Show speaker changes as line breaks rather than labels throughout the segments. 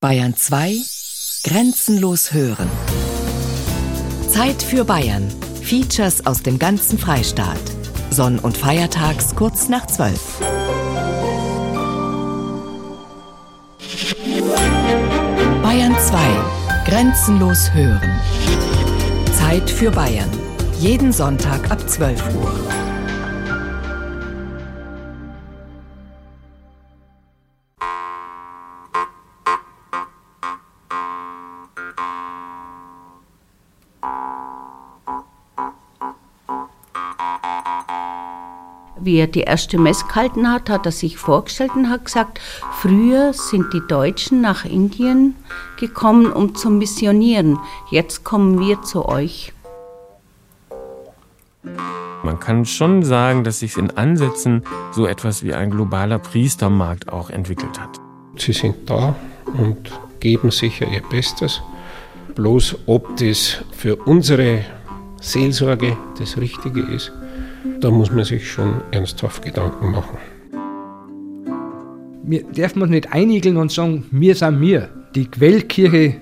Bayern 2 Grenzenlos hören. Zeit für Bayern. Features aus dem ganzen Freistaat. Sonn- und Feiertags kurz nach 12. Bayern 2 Grenzenlos hören. Zeit für Bayern. Jeden Sonntag ab 12 Uhr.
Wie er die erste Mess gehalten hat, hat er sich vorgestellt und hat gesagt, früher sind die Deutschen nach Indien gekommen, um zu missionieren. Jetzt kommen wir zu euch.
Man kann schon sagen, dass sich in Ansätzen so etwas wie ein globaler Priestermarkt auch entwickelt hat.
Sie sind da und geben sicher ihr Bestes. Bloß ob das für unsere Seelsorge das Richtige ist, da muss man sich schon ernsthaft Gedanken machen.
Wir dürfen uns nicht einigeln und sagen, wir sind wir. Die Quellkirche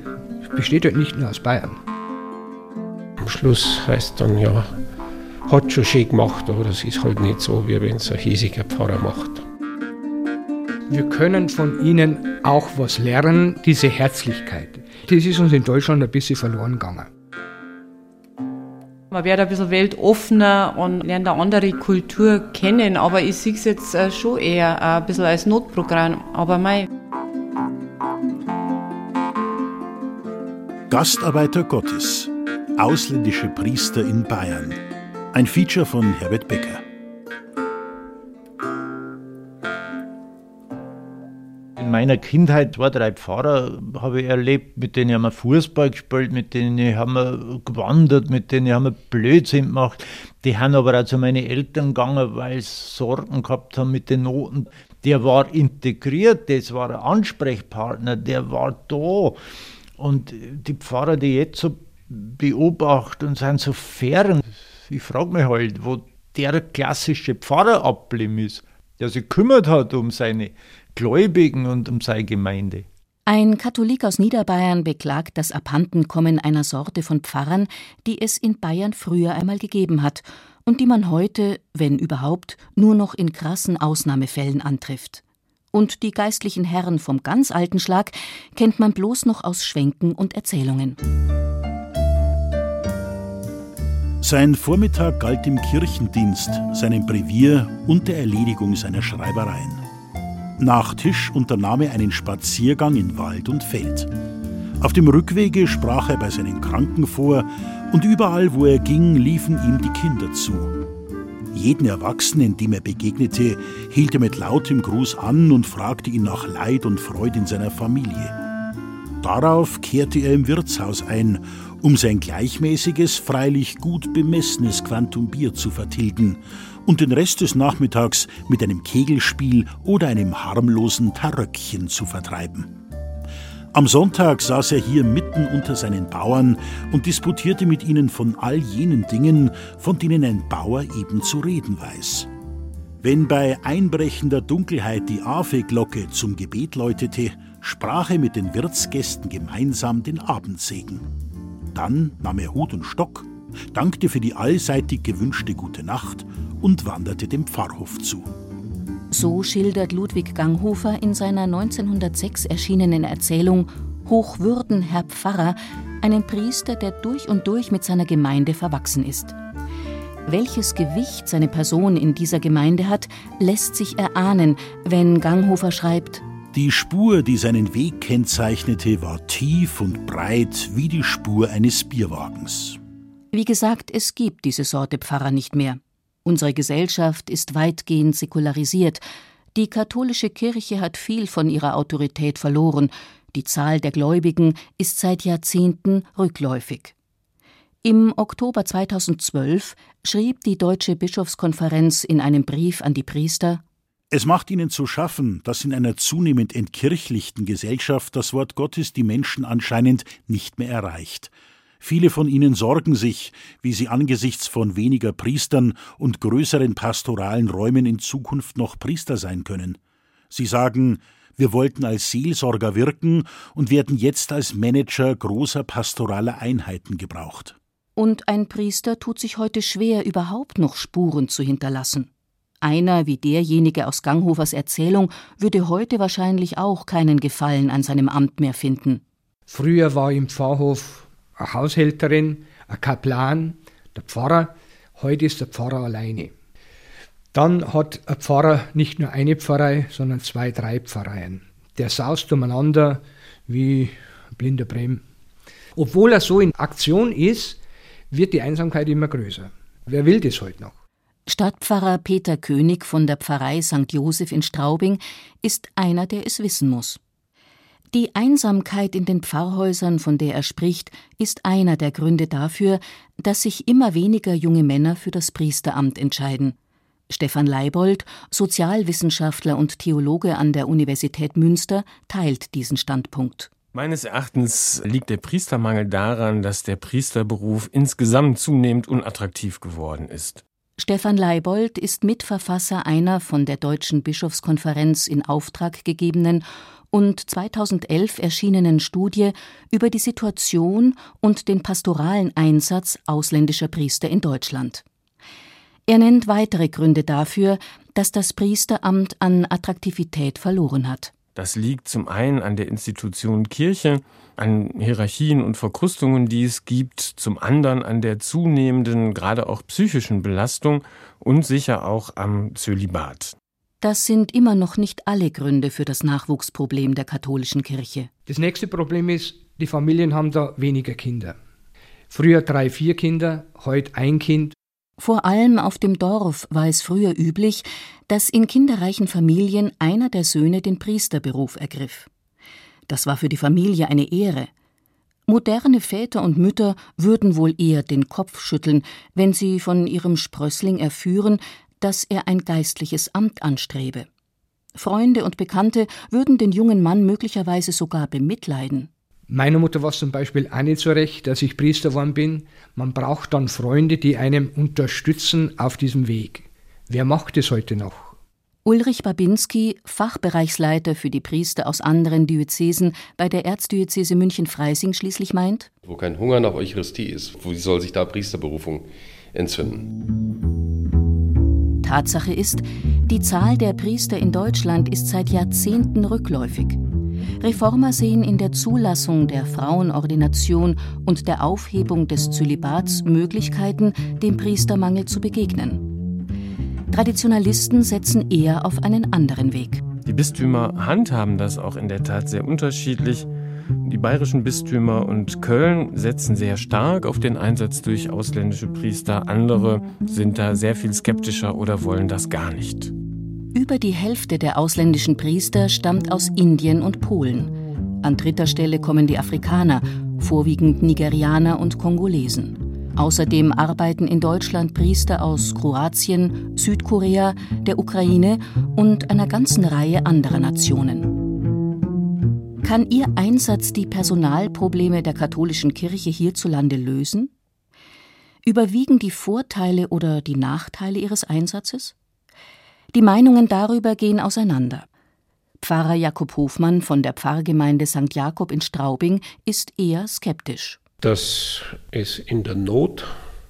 besteht halt nicht nur aus Bayern.
Am Schluss heißt dann ja, hat schon schön gemacht, aber es ist halt nicht so, wie wenn es ein hiesiger Pfarrer macht.
Wir können von ihnen auch was lernen, diese Herzlichkeit. Das ist uns in Deutschland ein bisschen verloren gegangen.
Man wird ein bisschen weltoffener und lernt eine andere Kultur kennen, aber ich sehe es jetzt äh, schon eher ein bisschen als Notprogramm. Aber mei.
Gastarbeiter Gottes. Ausländische Priester in Bayern. Ein Feature von Herbert Becker.
Meiner Kindheit zwei, drei Pfarrer habe ich erlebt, mit denen haben wir Fußball gespielt, mit denen haben wir gewandert, mit denen haben wir Blödsinn gemacht. Die haben aber auch zu meinen Eltern gegangen, weil sie Sorgen gehabt haben mit den Noten. Der war integriert, das war ein Ansprechpartner, der war da. Und die Pfarrer, die jetzt so beobachten und sind so fern, ich frage mich halt, wo der klassische Pfarrer abgeblieben ist, der sich kümmert hat um seine Gläubigen und um seine Gemeinde.
Ein Katholik aus Niederbayern beklagt das Abhandenkommen einer Sorte von Pfarrern, die es in Bayern früher einmal gegeben hat und die man heute, wenn überhaupt, nur noch in krassen Ausnahmefällen antrifft. Und die geistlichen Herren vom ganz alten Schlag kennt man bloß noch aus Schwenken und Erzählungen.
Sein Vormittag galt dem Kirchendienst, seinem Brevier und der Erledigung seiner Schreibereien. Nach Tisch unternahm er einen Spaziergang in Wald und Feld. Auf dem Rückwege sprach er bei seinen Kranken vor und überall, wo er ging, liefen ihm die Kinder zu. Jeden Erwachsenen, dem er begegnete, hielt er mit lautem Gruß an und fragte ihn nach Leid und Freude in seiner Familie. Darauf kehrte er im Wirtshaus ein, um sein gleichmäßiges, freilich gut bemessenes Quantum Bier zu vertilgen und den Rest des Nachmittags mit einem Kegelspiel oder einem harmlosen Taröckchen zu vertreiben. Am Sonntag saß er hier mitten unter seinen Bauern und disputierte mit ihnen von all jenen Dingen, von denen ein Bauer eben zu reden weiß. Wenn bei einbrechender Dunkelheit die Ave-Glocke zum Gebet läutete, sprach er mit den Wirtsgästen gemeinsam den Abendsegen. Dann nahm er Hut und Stock, dankte für die allseitig gewünschte gute Nacht und wanderte dem Pfarrhof zu.
So schildert Ludwig Ganghofer in seiner 1906 erschienenen Erzählung Hochwürden, Herr Pfarrer, einen Priester, der durch und durch mit seiner Gemeinde verwachsen ist. Welches Gewicht seine Person in dieser Gemeinde hat, lässt sich erahnen, wenn Ganghofer schreibt:
Die Spur, die seinen Weg kennzeichnete, war tief und breit wie die Spur eines Bierwagens.
Wie gesagt, es gibt diese Sorte Pfarrer nicht mehr. Unsere Gesellschaft ist weitgehend säkularisiert. Die katholische Kirche hat viel von ihrer Autorität verloren. Die Zahl der Gläubigen ist seit Jahrzehnten rückläufig. Im Oktober 2012 schrieb die Deutsche Bischofskonferenz in einem Brief an die Priester
Es macht ihnen zu schaffen, dass in einer zunehmend entkirchlichten Gesellschaft das Wort Gottes die Menschen anscheinend nicht mehr erreicht. Viele von ihnen sorgen sich, wie sie angesichts von weniger Priestern und größeren pastoralen Räumen in Zukunft noch Priester sein können. Sie sagen, Wir wollten als Seelsorger wirken und werden jetzt als Manager großer pastoraler Einheiten gebraucht.
Und ein Priester tut sich heute schwer, überhaupt noch Spuren zu hinterlassen. Einer wie derjenige aus Ganghofers Erzählung würde heute wahrscheinlich auch keinen Gefallen an seinem Amt mehr finden.
Früher war im Pfarrhof eine Haushälterin, ein Kaplan, der Pfarrer. Heute ist der Pfarrer alleine. Dann hat ein Pfarrer nicht nur eine Pfarrei, sondern zwei, drei Pfarreien. Der saust umeinander wie ein blinder Brem. Obwohl er so in Aktion ist, wird die Einsamkeit immer größer. Wer will das heute noch?
Stadtpfarrer Peter König von der Pfarrei St. Joseph in Straubing ist einer, der es wissen muss. Die Einsamkeit in den Pfarrhäusern, von der er spricht, ist einer der Gründe dafür, dass sich immer weniger junge Männer für das Priesteramt entscheiden. Stefan Leibold, Sozialwissenschaftler und Theologe an der Universität Münster, teilt diesen Standpunkt.
Meines Erachtens liegt der Priestermangel daran, dass der Priesterberuf insgesamt zunehmend unattraktiv geworden ist.
Stefan Leibold ist Mitverfasser einer von der Deutschen Bischofskonferenz in Auftrag gegebenen und 2011 erschienenen Studie über die Situation und den pastoralen Einsatz ausländischer Priester in Deutschland. Er nennt weitere Gründe dafür, dass das Priesteramt an Attraktivität verloren hat.
Das liegt zum einen an der Institution Kirche, an Hierarchien und Verkrustungen, die es gibt, zum anderen an der zunehmenden, gerade auch psychischen Belastung und sicher auch am Zölibat.
Das sind immer noch nicht alle Gründe für das Nachwuchsproblem der katholischen Kirche.
Das nächste Problem ist, die Familien haben da weniger Kinder. Früher drei, vier Kinder, heute ein Kind.
Vor allem auf dem Dorf war es früher üblich, dass in kinderreichen Familien einer der Söhne den Priesterberuf ergriff. Das war für die Familie eine Ehre. Moderne Väter und Mütter würden wohl eher den Kopf schütteln, wenn sie von ihrem Sprössling erführen, dass er ein geistliches Amt anstrebe. Freunde und Bekannte würden den jungen Mann möglicherweise sogar bemitleiden.
Meiner Mutter war es zum Beispiel auch nicht so recht, dass ich Priester geworden bin. Man braucht dann Freunde, die einem unterstützen auf diesem Weg. Wer macht es heute noch?
Ulrich Babinski, Fachbereichsleiter für die Priester aus anderen Diözesen bei der Erzdiözese München-Freising schließlich meint,
wo kein Hunger nach Eucharistie ist, wie soll sich da Priesterberufung entzünden?
Tatsache ist, die Zahl der Priester in Deutschland ist seit Jahrzehnten rückläufig. Reformer sehen in der Zulassung der Frauenordination und der Aufhebung des Zölibats Möglichkeiten, dem Priestermangel zu begegnen. Traditionalisten setzen eher auf einen anderen Weg.
Die Bistümer handhaben das auch in der Tat sehr unterschiedlich. Die bayerischen Bistümer und Köln setzen sehr stark auf den Einsatz durch ausländische Priester. Andere sind da sehr viel skeptischer oder wollen das gar nicht.
Über die Hälfte der ausländischen Priester stammt aus Indien und Polen. An dritter Stelle kommen die Afrikaner, vorwiegend Nigerianer und Kongolesen. Außerdem arbeiten in Deutschland Priester aus Kroatien, Südkorea, der Ukraine und einer ganzen Reihe anderer Nationen. Kann Ihr Einsatz die Personalprobleme der katholischen Kirche hierzulande lösen? Überwiegen die Vorteile oder die Nachteile Ihres Einsatzes? Die Meinungen darüber gehen auseinander. Pfarrer Jakob Hofmann von der Pfarrgemeinde St. Jakob in Straubing ist eher skeptisch
dass es in der Not,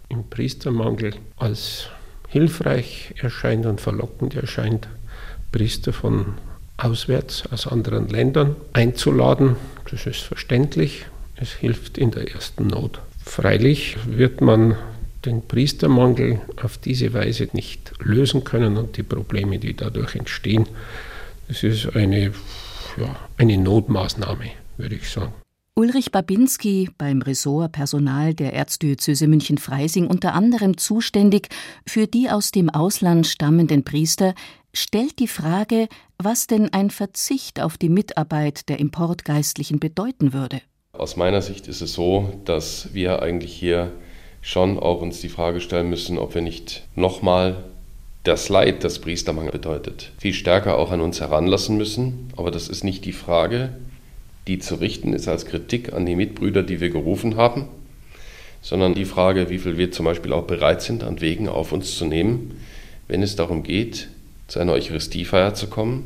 im Priestermangel als hilfreich erscheint und verlockend erscheint, Priester von auswärts aus anderen Ländern einzuladen. Das ist verständlich. Es hilft in der ersten Not. Freilich wird man den Priestermangel auf diese Weise nicht lösen können und die Probleme, die dadurch entstehen, das ist eine, ja, eine Notmaßnahme, würde ich sagen.
Ulrich Babinski, beim Ressort Personal der Erzdiözese München-Freising unter anderem zuständig für die aus dem Ausland stammenden Priester, stellt die Frage, was denn ein Verzicht auf die Mitarbeit der Importgeistlichen bedeuten würde.
Aus meiner Sicht ist es so, dass wir eigentlich hier schon auch uns die Frage stellen müssen, ob wir nicht nochmal das Leid, das Priestermangel bedeutet, viel stärker auch an uns heranlassen müssen. Aber das ist nicht die Frage, die zu richten ist als Kritik an die Mitbrüder, die wir gerufen haben, sondern die Frage, wie viel wir zum Beispiel auch bereit sind, an Wegen auf uns zu nehmen, wenn es darum geht, zu einer Eucharistiefeier zu kommen,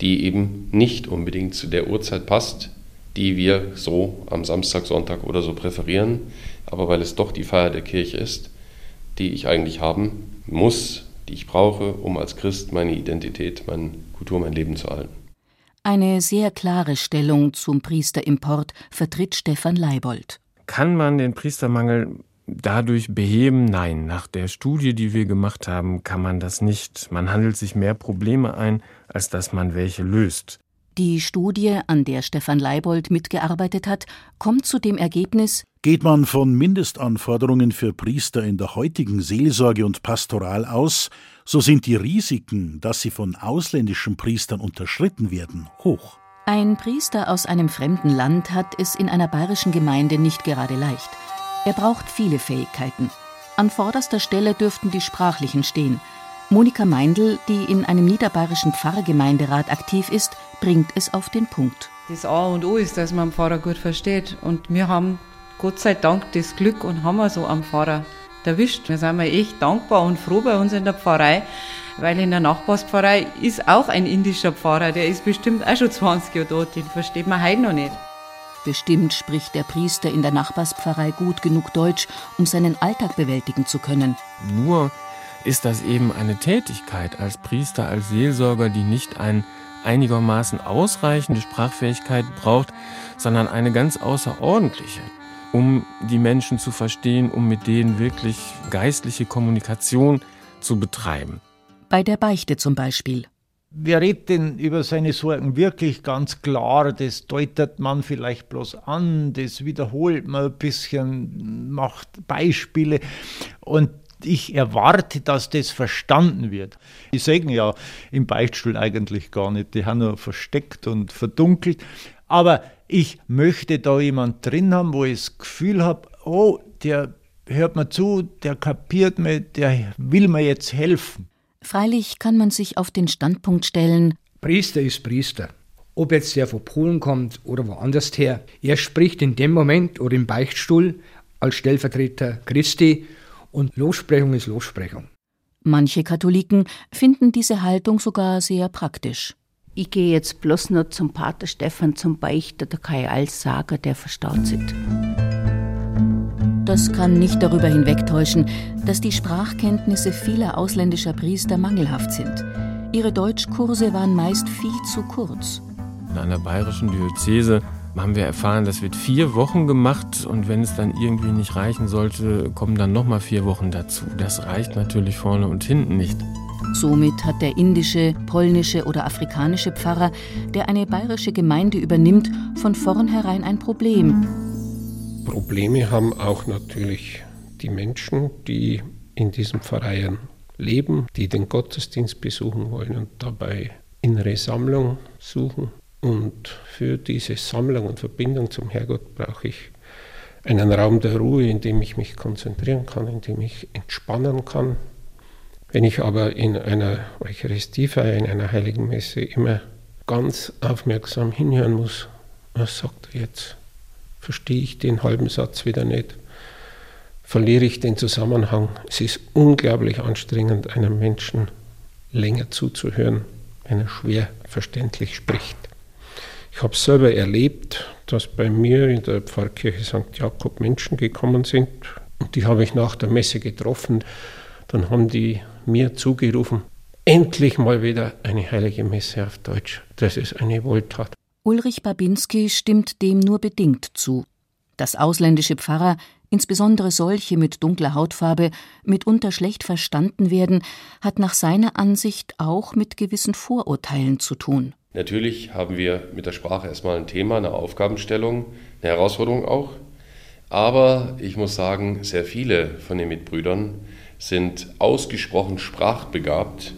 die eben nicht unbedingt zu der Uhrzeit passt, die wir so am Samstag, Sonntag oder so präferieren, aber weil es doch die Feier der Kirche ist, die ich eigentlich haben muss, die ich brauche, um als Christ meine Identität, meine Kultur, mein Leben zu halten.
Eine sehr klare Stellung zum Priesterimport vertritt Stefan Leibold.
Kann man den Priestermangel dadurch beheben? Nein, nach der Studie, die wir gemacht haben, kann man das nicht. Man handelt sich mehr Probleme ein, als dass man welche löst.
Die Studie, an der Stefan Leibold mitgearbeitet hat, kommt zu dem Ergebnis,
Geht man von Mindestanforderungen für Priester in der heutigen Seelsorge und Pastoral aus, so sind die Risiken, dass sie von ausländischen Priestern unterschritten werden, hoch.
Ein Priester aus einem fremden Land hat es in einer bayerischen Gemeinde nicht gerade leicht. Er braucht viele Fähigkeiten. An vorderster Stelle dürften die sprachlichen stehen. Monika Meindl, die in einem niederbayerischen Pfarrgemeinderat aktiv ist, bringt es auf den Punkt.
Das A und O ist, dass man den Pfarrer gut versteht. Und wir haben Gott sei Dank das Glück und haben wir so am Pfarrer erwischt. Wir sind echt dankbar und froh bei uns in der Pfarrei, weil in der Nachbarspfarrei ist auch ein indischer Pfarrer, der ist bestimmt auch schon 20 Jahre dort, den versteht man heute noch nicht.
Bestimmt spricht der Priester in der Nachbarspfarrei gut genug Deutsch, um seinen Alltag bewältigen zu können.
Nur ist das eben eine Tätigkeit als Priester, als Seelsorger, die nicht ein einigermaßen ausreichende Sprachfähigkeit braucht, sondern eine ganz außerordentliche, um die Menschen zu verstehen, um mit denen wirklich geistliche Kommunikation zu betreiben.
Bei der Beichte zum Beispiel.
Wer redet denn über seine Sorgen wirklich ganz klar? Das deutet man vielleicht bloß an, das wiederholt man ein bisschen, macht Beispiele. Und ich erwarte, dass das verstanden wird. Die sagen ja im Beichtstuhl eigentlich gar nicht, die haben nur versteckt und verdunkelt. Aber ich möchte da jemand drin haben, wo ich das Gefühl habe, oh, der hört mir zu, der kapiert mir, der will mir jetzt helfen.
Freilich kann man sich auf den Standpunkt stellen,
Priester ist Priester. Ob jetzt der von Polen kommt oder woanders her, er spricht in dem Moment oder im Beichtstuhl als Stellvertreter Christi und Lossprechung ist Lossprechung.
Manche Katholiken finden diese Haltung sogar sehr praktisch.
Ich gehe jetzt bloß noch zum Pater Stefan zum Beichter, da kann ich alles sagen, der verstaut sich.
Das kann nicht darüber hinwegtäuschen, dass die Sprachkenntnisse vieler ausländischer Priester mangelhaft sind. Ihre Deutschkurse waren meist viel zu kurz.
In einer bayerischen Diözese haben wir erfahren, das wird vier Wochen gemacht und wenn es dann irgendwie nicht reichen sollte, kommen dann nochmal vier Wochen dazu. Das reicht natürlich vorne und hinten nicht.
Somit hat der indische, polnische oder afrikanische Pfarrer, der eine bayerische Gemeinde übernimmt, von vornherein ein Problem.
Probleme haben auch natürlich die Menschen, die in diesen Pfarreien leben, die den Gottesdienst besuchen wollen und dabei innere Sammlung suchen. Und für diese Sammlung und Verbindung zum Herrgott brauche ich einen Raum der Ruhe, in dem ich mich konzentrieren kann, in dem ich entspannen kann. Wenn ich aber in einer Eucharistiefeier, in einer heiligen Messe immer ganz aufmerksam hinhören muss, was sagt er jetzt? Verstehe ich den halben Satz wieder nicht? Verliere ich den Zusammenhang? Es ist unglaublich anstrengend, einem Menschen länger zuzuhören, wenn er schwer verständlich spricht. Ich habe selber erlebt, dass bei mir in der Pfarrkirche St. Jakob Menschen gekommen sind und die habe ich nach der Messe getroffen. Dann haben die mir zugerufen, endlich mal wieder eine heilige Messe auf Deutsch. Das ist eine Wohltat.
Ulrich Babinski stimmt dem nur bedingt zu. Dass ausländische Pfarrer, insbesondere solche mit dunkler Hautfarbe, mitunter schlecht verstanden werden, hat nach seiner Ansicht auch mit gewissen Vorurteilen zu tun.
Natürlich haben wir mit der Sprache erstmal ein Thema, eine Aufgabenstellung, eine Herausforderung auch. Aber ich muss sagen, sehr viele von den Mitbrüdern sind ausgesprochen sprachbegabt.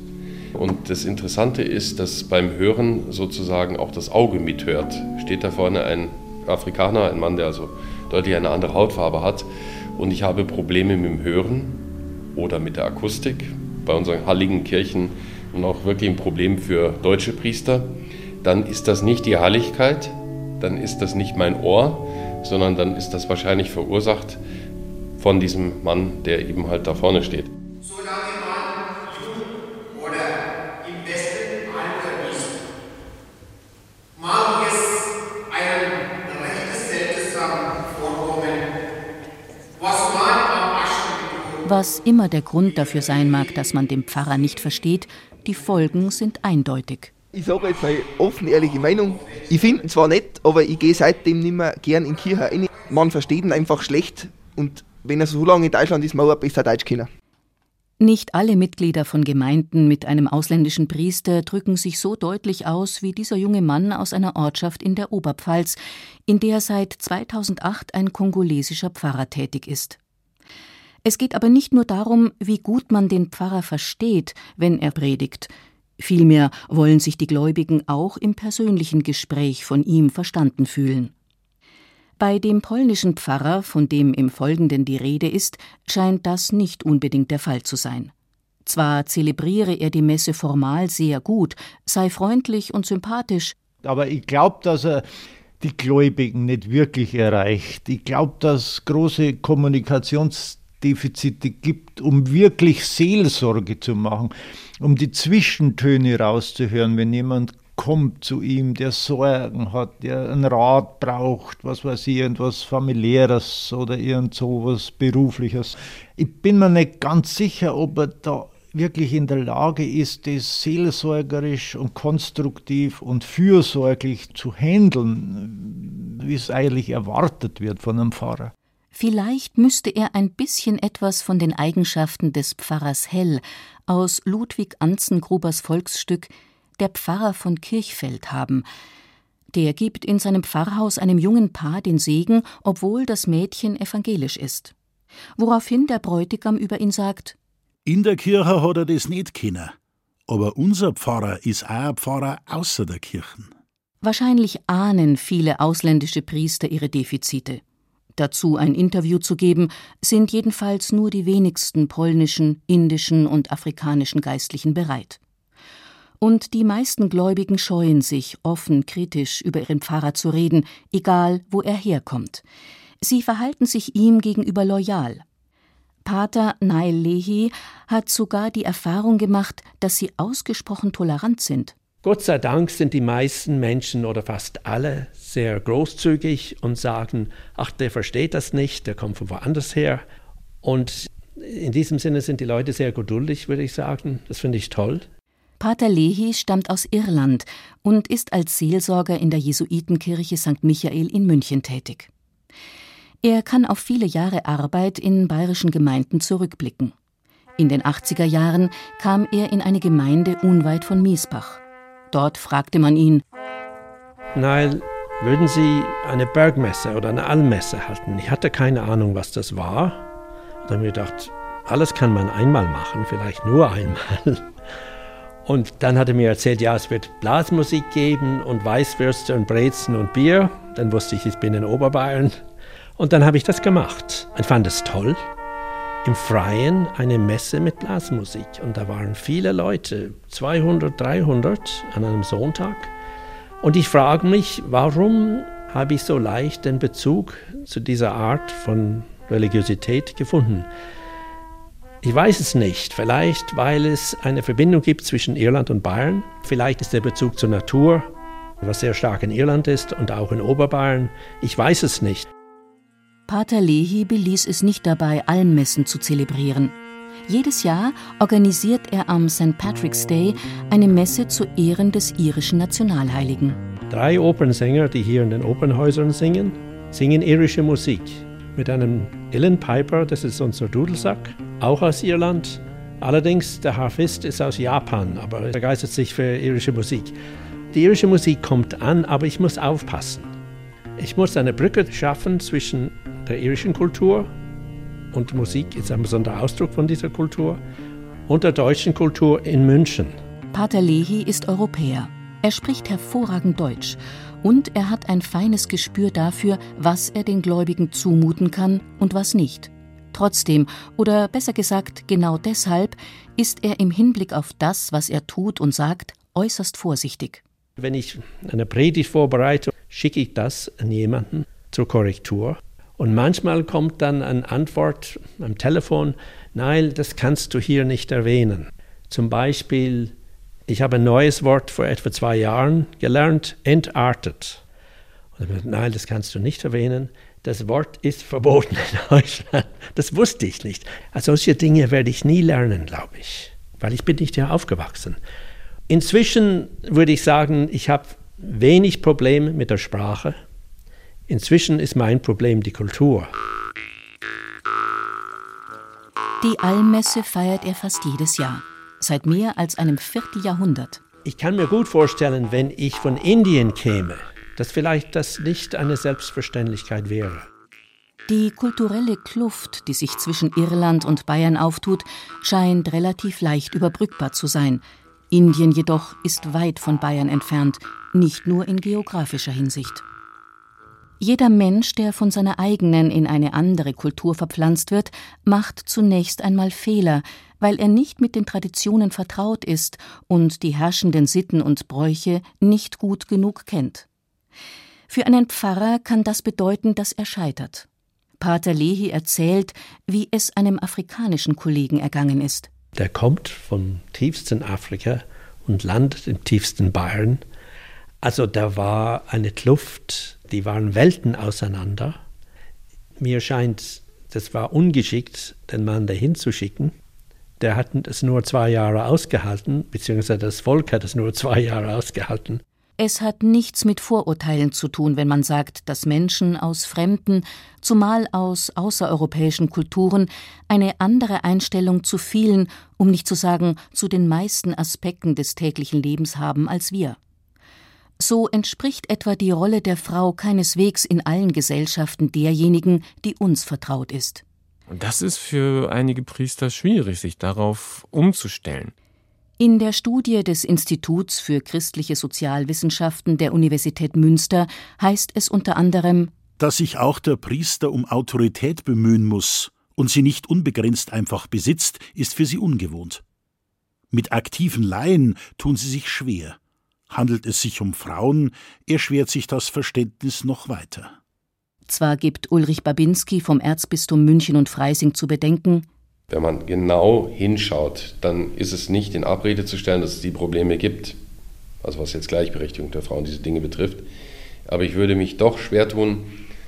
Und das Interessante ist, dass beim Hören sozusagen auch das Auge mithört. Steht da vorne ein Afrikaner, ein Mann, der also deutlich eine andere Hautfarbe hat. Und ich habe Probleme mit dem Hören oder mit der Akustik. Bei unseren halligen Kirchen und auch wirklich ein Problem für deutsche Priester dann ist das nicht die Halligkeit, dann ist das nicht mein Ohr, sondern dann ist das wahrscheinlich verursacht von diesem Mann, der eben halt da vorne steht.
Was
immer der Grund dafür sein mag, dass man den Pfarrer nicht versteht, die Folgen sind eindeutig.
Ich sage jetzt meine offen ehrliche Meinung. Ich finde ihn zwar nett, aber ich gehe seitdem nicht mehr gern in Kirche rein. Man versteht ihn einfach schlecht und wenn er so lange in Deutschland ist, muss er besser Deutsch kennen.
Nicht alle Mitglieder von Gemeinden mit einem ausländischen Priester drücken sich so deutlich aus wie dieser junge Mann aus einer Ortschaft in der Oberpfalz, in der seit 2008 ein kongolesischer Pfarrer tätig ist. Es geht aber nicht nur darum, wie gut man den Pfarrer versteht, wenn er predigt. Vielmehr wollen sich die Gläubigen auch im persönlichen Gespräch von ihm verstanden fühlen. Bei dem polnischen Pfarrer, von dem im Folgenden die Rede ist, scheint das nicht unbedingt der Fall zu sein. Zwar zelebriere er die Messe formal sehr gut, sei freundlich und sympathisch,
aber ich glaube, dass er die Gläubigen nicht wirklich erreicht. Ich glaube, dass große Kommunikationsdefizite gibt, um wirklich Seelsorge zu machen, um die Zwischentöne rauszuhören, wenn jemand kommt zu ihm, der Sorgen hat, der einen Rat braucht, was weiß ich, irgendwas familiäres oder irgend sowas berufliches. Ich bin mir nicht ganz sicher, ob er da wirklich in der Lage ist, das seelsorgerisch und konstruktiv und fürsorglich zu handeln, wie es eigentlich erwartet wird von einem Pfarrer.
Vielleicht müsste er ein bisschen etwas von den Eigenschaften des Pfarrers Hell aus Ludwig Anzengrubers Volksstück der Pfarrer von Kirchfeld haben. Der gibt in seinem Pfarrhaus einem jungen Paar den Segen, obwohl das Mädchen evangelisch ist. Woraufhin der Bräutigam über ihn sagt:
In der Kirche hat er das nicht kennen, aber unser Pfarrer ist auch ein Pfarrer außer der Kirchen.
Wahrscheinlich ahnen viele ausländische Priester ihre Defizite. Dazu ein Interview zu geben, sind jedenfalls nur die wenigsten polnischen, indischen und afrikanischen Geistlichen bereit und die meisten Gläubigen scheuen sich, offen kritisch über ihren Pfarrer zu reden, egal wo er herkommt. Sie verhalten sich ihm gegenüber loyal. Pater Nail Lehi hat sogar die Erfahrung gemacht, dass sie ausgesprochen tolerant sind.
Gott sei Dank sind die meisten Menschen oder fast alle sehr großzügig und sagen, ach, der versteht das nicht, der kommt von woanders her. Und in diesem Sinne sind die Leute sehr geduldig, würde ich sagen. Das finde ich toll.
Pater Lehi stammt aus Irland und ist als Seelsorger in der Jesuitenkirche St. Michael in München tätig. Er kann auf viele Jahre Arbeit in bayerischen Gemeinden zurückblicken. In den 80er Jahren kam er in eine Gemeinde unweit von Miesbach. Dort fragte man ihn:
Nein, würden Sie eine Bergmesse oder eine Almesse halten? Ich hatte keine Ahnung, was das war. Da habe ich gedacht, alles kann man einmal machen, vielleicht nur einmal. Und dann hat er mir erzählt, ja, es wird Blasmusik geben und Weißwürste und Brezen und Bier. Dann wusste ich, ich bin in Oberbayern. Und dann habe ich das gemacht und fand es toll. Im Freien eine Messe mit Blasmusik. Und da waren viele Leute, 200, 300 an einem Sonntag. Und ich frage mich, warum habe ich so leicht den Bezug zu dieser Art von Religiosität gefunden? Ich weiß es nicht. Vielleicht, weil es eine Verbindung gibt zwischen Irland und Bayern. Vielleicht ist der Bezug zur Natur, was sehr stark in Irland ist und auch in Oberbayern. Ich weiß es nicht.
Pater Lehi beließ es nicht dabei, Almmessen zu zelebrieren. Jedes Jahr organisiert er am St. Patrick's Day eine Messe zu Ehren des irischen Nationalheiligen.
Drei Opernsänger, die hier in den Opernhäusern singen, singen irische Musik mit einem Illen Piper, das ist unser Dudelsack, auch aus Irland. Allerdings, der Harfist ist aus Japan, aber er begeistert sich für irische Musik. Die irische Musik kommt an, aber ich muss aufpassen. Ich muss eine Brücke schaffen zwischen der irischen Kultur und Musik ist ein besonderer Ausdruck von dieser Kultur und der deutschen Kultur in München.
Pater Lehi ist Europäer. Er spricht hervorragend Deutsch und er hat ein feines Gespür dafür, was er den Gläubigen zumuten kann und was nicht. Trotzdem, oder besser gesagt genau deshalb, ist er im Hinblick auf das, was er tut und sagt, äußerst vorsichtig.
Wenn ich eine Predigt vorbereite, schicke ich das an jemanden zur Korrektur. Und manchmal kommt dann eine Antwort am Telefon, nein, das kannst du hier nicht erwähnen. Zum Beispiel, ich habe ein neues Wort vor etwa zwei Jahren gelernt, entartet. Nein, das kannst du nicht erwähnen. Das Wort ist verboten in Deutschland. Das wusste ich nicht. Also solche Dinge werde ich nie lernen, glaube ich, weil ich bin nicht hier aufgewachsen. Inzwischen würde ich sagen, ich habe wenig Probleme mit der Sprache. Inzwischen ist mein Problem die Kultur.
Die Almesse feiert er fast jedes Jahr, seit mehr als einem Vierteljahrhundert.
Ich kann mir gut vorstellen, wenn ich von Indien käme, dass vielleicht das nicht eine Selbstverständlichkeit wäre.
Die kulturelle Kluft, die sich zwischen Irland und Bayern auftut, scheint relativ leicht überbrückbar zu sein. Indien jedoch ist weit von Bayern entfernt, nicht nur in geografischer Hinsicht. Jeder Mensch, der von seiner eigenen in eine andere Kultur verpflanzt wird, macht zunächst einmal Fehler, weil er nicht mit den Traditionen vertraut ist und die herrschenden Sitten und Bräuche nicht gut genug kennt. Für einen Pfarrer kann das bedeuten, dass er scheitert. Pater Lehi erzählt, wie es einem afrikanischen Kollegen ergangen ist.
Der kommt vom tiefsten Afrika und landet im tiefsten Bayern. Also da war eine Kluft die waren Welten auseinander. Mir scheint, das war ungeschickt, den Mann dahin zu schicken. Der hat es nur zwei Jahre ausgehalten, beziehungsweise das Volk hat es nur zwei Jahre ausgehalten.
Es hat nichts mit Vorurteilen zu tun, wenn man sagt, dass Menschen aus fremden, zumal aus außereuropäischen Kulturen eine andere Einstellung zu vielen, um nicht zu sagen zu den meisten Aspekten des täglichen Lebens haben als wir. So entspricht etwa die Rolle der Frau keineswegs in allen Gesellschaften derjenigen, die uns vertraut ist.
Und das ist für einige Priester schwierig, sich darauf umzustellen.
In der Studie des Instituts für christliche Sozialwissenschaften der Universität Münster heißt es unter anderem,
dass sich auch der Priester um Autorität bemühen muss und sie nicht unbegrenzt einfach besitzt, ist für sie ungewohnt. Mit aktiven Laien tun sie sich schwer. Handelt es sich um Frauen, erschwert sich das Verständnis noch weiter.
Zwar gibt Ulrich Babinski vom Erzbistum München und Freising zu bedenken,
wenn man genau hinschaut, dann ist es nicht in Abrede zu stellen, dass es die Probleme gibt, also was jetzt Gleichberechtigung der Frauen diese Dinge betrifft. Aber ich würde mich doch schwer tun,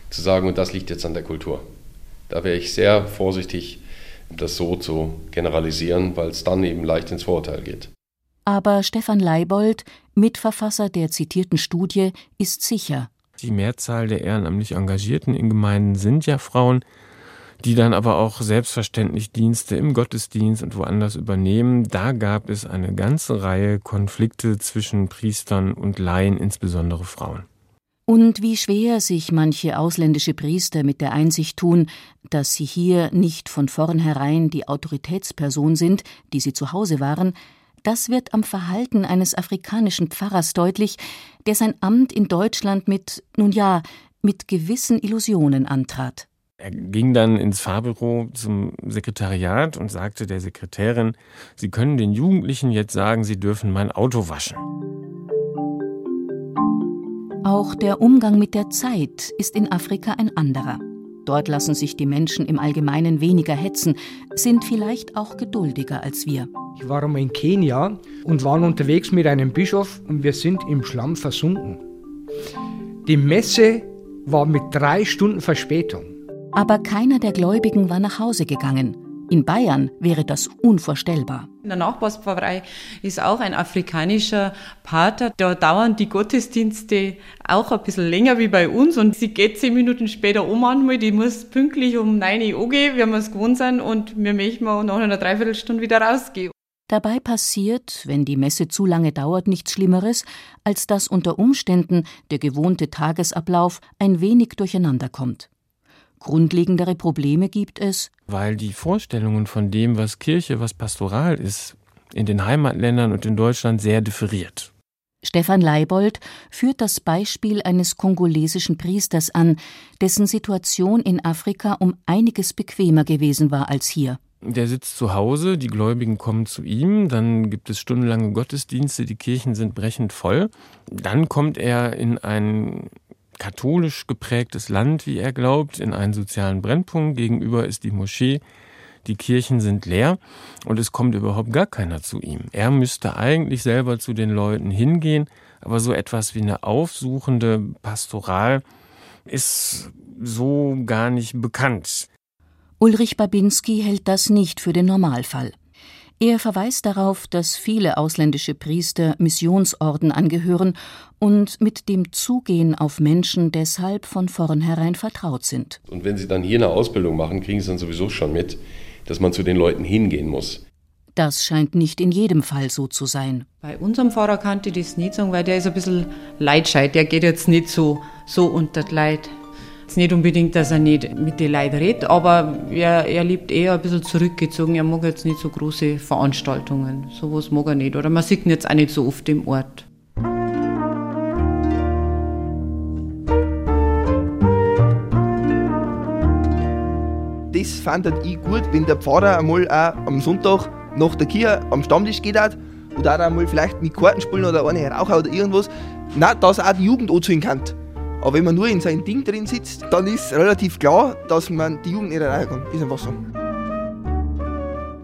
zu sagen, und das liegt jetzt an der Kultur. Da wäre ich sehr vorsichtig, das so zu generalisieren, weil es dann eben leicht ins Vorurteil geht.
Aber Stefan Leibold, Mitverfasser der zitierten Studie, ist sicher.
Die Mehrzahl der ehrenamtlich Engagierten in Gemeinden sind ja Frauen, die dann aber auch selbstverständlich Dienste im Gottesdienst und woanders übernehmen. Da gab es eine ganze Reihe Konflikte zwischen Priestern und Laien, insbesondere Frauen.
Und wie schwer sich manche ausländische Priester mit der Einsicht tun, dass sie hier nicht von vornherein die Autoritätsperson sind, die sie zu Hause waren, das wird am Verhalten eines afrikanischen Pfarrers deutlich, der sein Amt in Deutschland mit, nun ja, mit gewissen Illusionen antrat.
Er ging dann ins Fahrbüro zum Sekretariat und sagte der Sekretärin, Sie können den Jugendlichen jetzt sagen, sie dürfen mein Auto waschen.
Auch der Umgang mit der Zeit ist in Afrika ein anderer. Dort lassen sich die Menschen im Allgemeinen weniger hetzen, sind vielleicht auch geduldiger als wir.
Ich war einmal in Kenia und waren unterwegs mit einem Bischof und wir sind im Schlamm versunken. Die Messe war mit drei Stunden Verspätung.
Aber keiner der Gläubigen war nach Hause gegangen. In Bayern wäre das unvorstellbar.
In der Nachbarspfarrei ist auch ein afrikanischer Pater. Da dauern die Gottesdienste auch ein bisschen länger wie bei uns und sie geht zehn Minuten später um manchmal. Die muss pünktlich um 9 Uhr gehen, wie wir es gewohnt sind und wir möchten nach einer Dreiviertelstunde wieder rausgehen.
Dabei passiert, wenn die Messe zu lange dauert, nichts Schlimmeres, als dass unter Umständen der gewohnte Tagesablauf ein wenig durcheinander kommt. Grundlegendere Probleme gibt es,
weil die Vorstellungen von dem, was Kirche, was Pastoral ist, in den Heimatländern und in Deutschland sehr differiert.
Stefan Leibold führt das Beispiel eines kongolesischen Priesters an, dessen Situation in Afrika um einiges bequemer gewesen war als hier.
Der sitzt zu Hause, die Gläubigen kommen zu ihm, dann gibt es stundenlange Gottesdienste, die Kirchen sind brechend voll. Dann kommt er in ein katholisch geprägtes Land, wie er glaubt, in einen sozialen Brennpunkt. Gegenüber ist die Moschee, die Kirchen sind leer und es kommt überhaupt gar keiner zu ihm. Er müsste eigentlich selber zu den Leuten hingehen, aber so etwas wie eine aufsuchende Pastoral ist so gar nicht bekannt.
Ulrich Babinski hält das nicht für den Normalfall. Er verweist darauf, dass viele ausländische Priester Missionsorden angehören und mit dem Zugehen auf Menschen deshalb von vornherein vertraut sind.
Und wenn sie dann hier eine Ausbildung machen, kriegen sie dann sowieso schon mit, dass man zu den Leuten hingehen muss.
Das scheint nicht in jedem Fall so zu sein.
Bei unserem Pfarrer kannte ich das nicht sagen, weil der ist ein bisschen leidscheit. Der geht jetzt nicht so, so unter die Leid. Jetzt nicht unbedingt, dass er nicht mit den Leuten redet, aber er, er lebt eher ein bisschen zurückgezogen. Er mag jetzt nicht so große Veranstaltungen. Sowas mag er nicht. Oder man sieht ihn jetzt auch nicht so oft im Ort.
Das fand ich gut, wenn der Pfarrer einmal auch am Sonntag nach der Kirche am Stammtisch geht hat, oder auch einmal vielleicht mit Karten spielen oder eine Raucher oder irgendwas, na, dass auch die Jugend anzuhören kann. Aber wenn man nur in seinem Ding drin sitzt, dann ist relativ klar, dass man die Jugend nicht erreichen kann. Ist einfach so.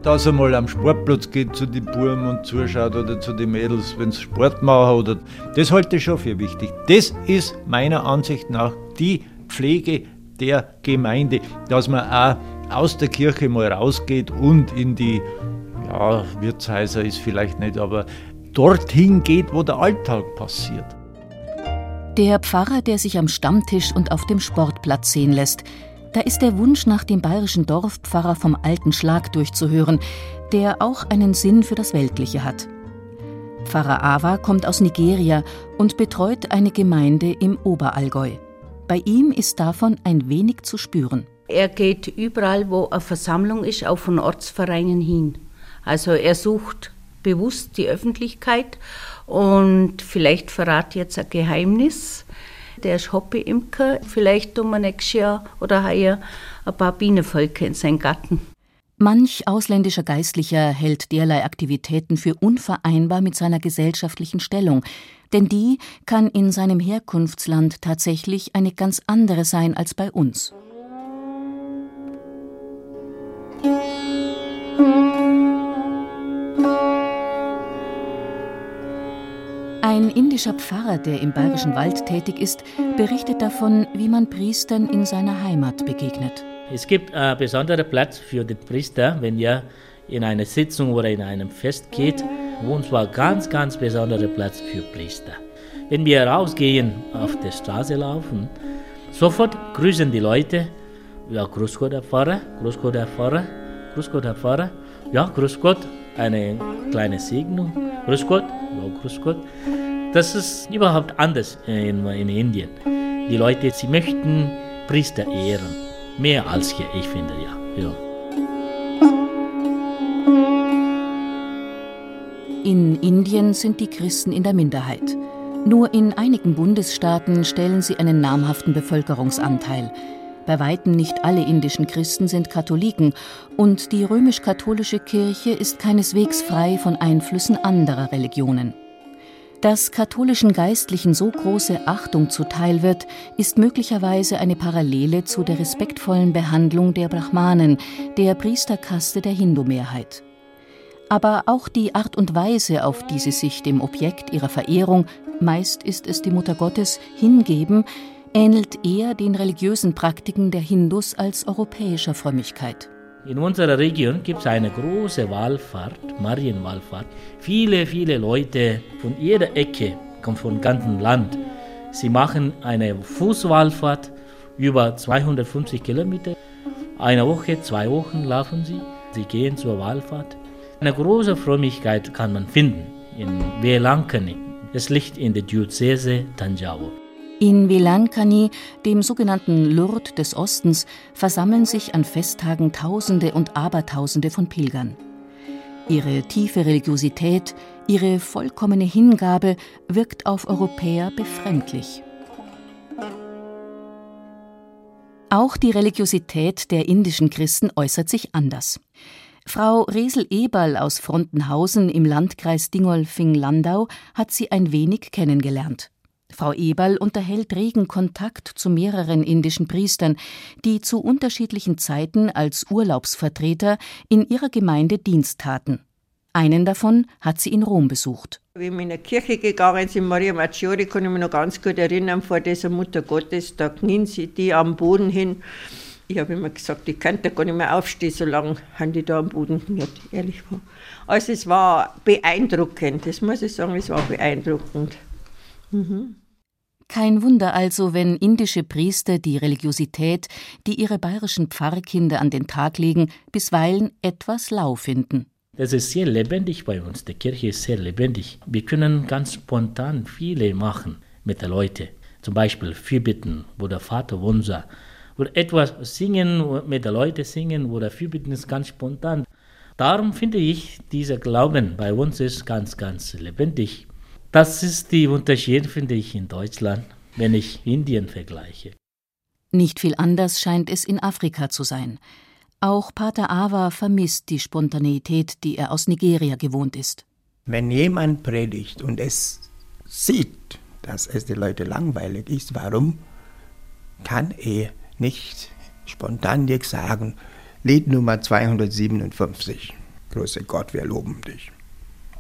Dass er mal am Sportplatz geht zu den Buben und zuschaut oder zu den Mädels, wenn sie Sport machen oder das halte ich schon für wichtig. Das ist meiner Ansicht nach die Pflege der Gemeinde, dass man auch aus der Kirche mal rausgeht und in die ja, Wirtshäuser ist vielleicht nicht, aber dorthin geht, wo der Alltag passiert.
Der Pfarrer, der sich am Stammtisch und auf dem Sportplatz sehen lässt, da ist der Wunsch nach dem bayerischen Dorfpfarrer vom alten Schlag durchzuhören, der auch einen Sinn für das Weltliche hat. Pfarrer Awa kommt aus Nigeria und betreut eine Gemeinde im Oberallgäu. Bei ihm ist davon ein wenig zu spüren.
Er geht überall, wo eine Versammlung ist, auch von Ortsvereinen hin. Also er sucht bewusst die Öffentlichkeit und vielleicht verrate jetzt ein Geheimnis. Der ist Hobbyimker. Vielleicht tun wir nächstes Jahr oder heuer ein paar Bienenvölker in seinen Garten.
Manch ausländischer Geistlicher hält derlei Aktivitäten für unvereinbar mit seiner gesellschaftlichen Stellung, denn die kann in seinem Herkunftsland tatsächlich eine ganz andere sein als bei uns. Indischer Pfarrer, der im Bayerischen Wald tätig ist, berichtet davon, wie man Priestern in seiner Heimat begegnet.
Es gibt einen besonderen Platz für den Priester, wenn er in eine Sitzung oder in einem Fest geht. Und zwar ganz, ganz besonderer Platz für Priester. Wenn wir rausgehen, auf der Straße laufen, sofort grüßen die Leute. Ja, Grüß Gott, Herr Pfarrer, Grüß Gott, Herr Pfarrer, Grüß Gott, Herr Pfarrer. Ja, Grüß Gott, eine kleine Segnung. Grüß Gott, ja, Grüß Gott. Das ist überhaupt anders in, in Indien. Die Leute, sie möchten Priester ehren. Mehr als hier, ich finde, ja. ja.
In Indien sind die Christen in der Minderheit. Nur in einigen Bundesstaaten stellen sie einen namhaften Bevölkerungsanteil. Bei weitem nicht alle indischen Christen sind Katholiken und die römisch-katholische Kirche ist keineswegs frei von Einflüssen anderer Religionen. Dass katholischen Geistlichen so große Achtung zuteil wird, ist möglicherweise eine Parallele zu der respektvollen Behandlung der Brahmanen, der Priesterkaste der Hindu-Mehrheit. Aber auch die Art und Weise, auf die sie sich dem Objekt ihrer Verehrung, meist ist es die Mutter Gottes, hingeben, ähnelt eher den religiösen Praktiken der Hindus als europäischer Frömmigkeit.
In unserer Region gibt es eine große Wallfahrt, Marienwallfahrt. Viele, viele Leute von jeder Ecke, kommen vom ganzen Land. Sie machen eine Fußwallfahrt über 250 Kilometer. Eine Woche, zwei Wochen laufen sie. Sie gehen zur Wallfahrt. Eine große Frömmigkeit kann man finden in Velankani. Es liegt in der Diözese Tanjavur.
In Velankani, dem sogenannten Lourdes des Ostens, versammeln sich an Festtagen Tausende und Abertausende von Pilgern. Ihre tiefe Religiosität, ihre vollkommene Hingabe wirkt auf Europäer befremdlich. Auch die Religiosität der indischen Christen äußert sich anders. Frau Resel Eberl aus Frontenhausen im Landkreis Dingolfing-Landau hat sie ein wenig kennengelernt. Frau Eberl unterhält regen Kontakt zu mehreren indischen Priestern, die zu unterschiedlichen Zeiten als Urlaubsvertreter in ihrer Gemeinde Dienst taten. Einen davon hat sie in Rom besucht.
Wie wir in der Kirche gegangen sind, Maria Maggiore, kann ich mich noch ganz gut erinnern, vor dieser Mutter Gottes, da knien sie die am Boden hin. Ich habe immer gesagt, ich könnte gar nicht mehr aufstehen, so lange haben die da am Boden gekniet, ehrlich war. Also es war beeindruckend, das muss ich sagen, es war beeindruckend. Mhm.
Kein Wunder also, wenn indische Priester die Religiosität, die ihre bayerischen Pfarrkinder an den Tag legen, bisweilen etwas lau finden.
Das ist sehr lebendig bei uns. Die Kirche ist sehr lebendig. Wir können ganz spontan viele machen mit den Leuten. Zum Beispiel Fürbitten oder Vater Unser. Oder etwas singen, mit den Leuten singen oder Fürbitten ist ganz spontan. Darum finde ich, dieser Glauben bei uns ist ganz, ganz lebendig. Das ist der Unterschied, finde ich, in Deutschland, wenn ich Indien vergleiche.
Nicht viel anders scheint es in Afrika zu sein. Auch Pater Awa vermisst die Spontaneität, die er aus Nigeria gewohnt ist.
Wenn jemand predigt und es sieht, dass es den Leuten langweilig ist, warum kann er nicht spontan sagen, Lied Nummer 257, große Gott, wir loben dich.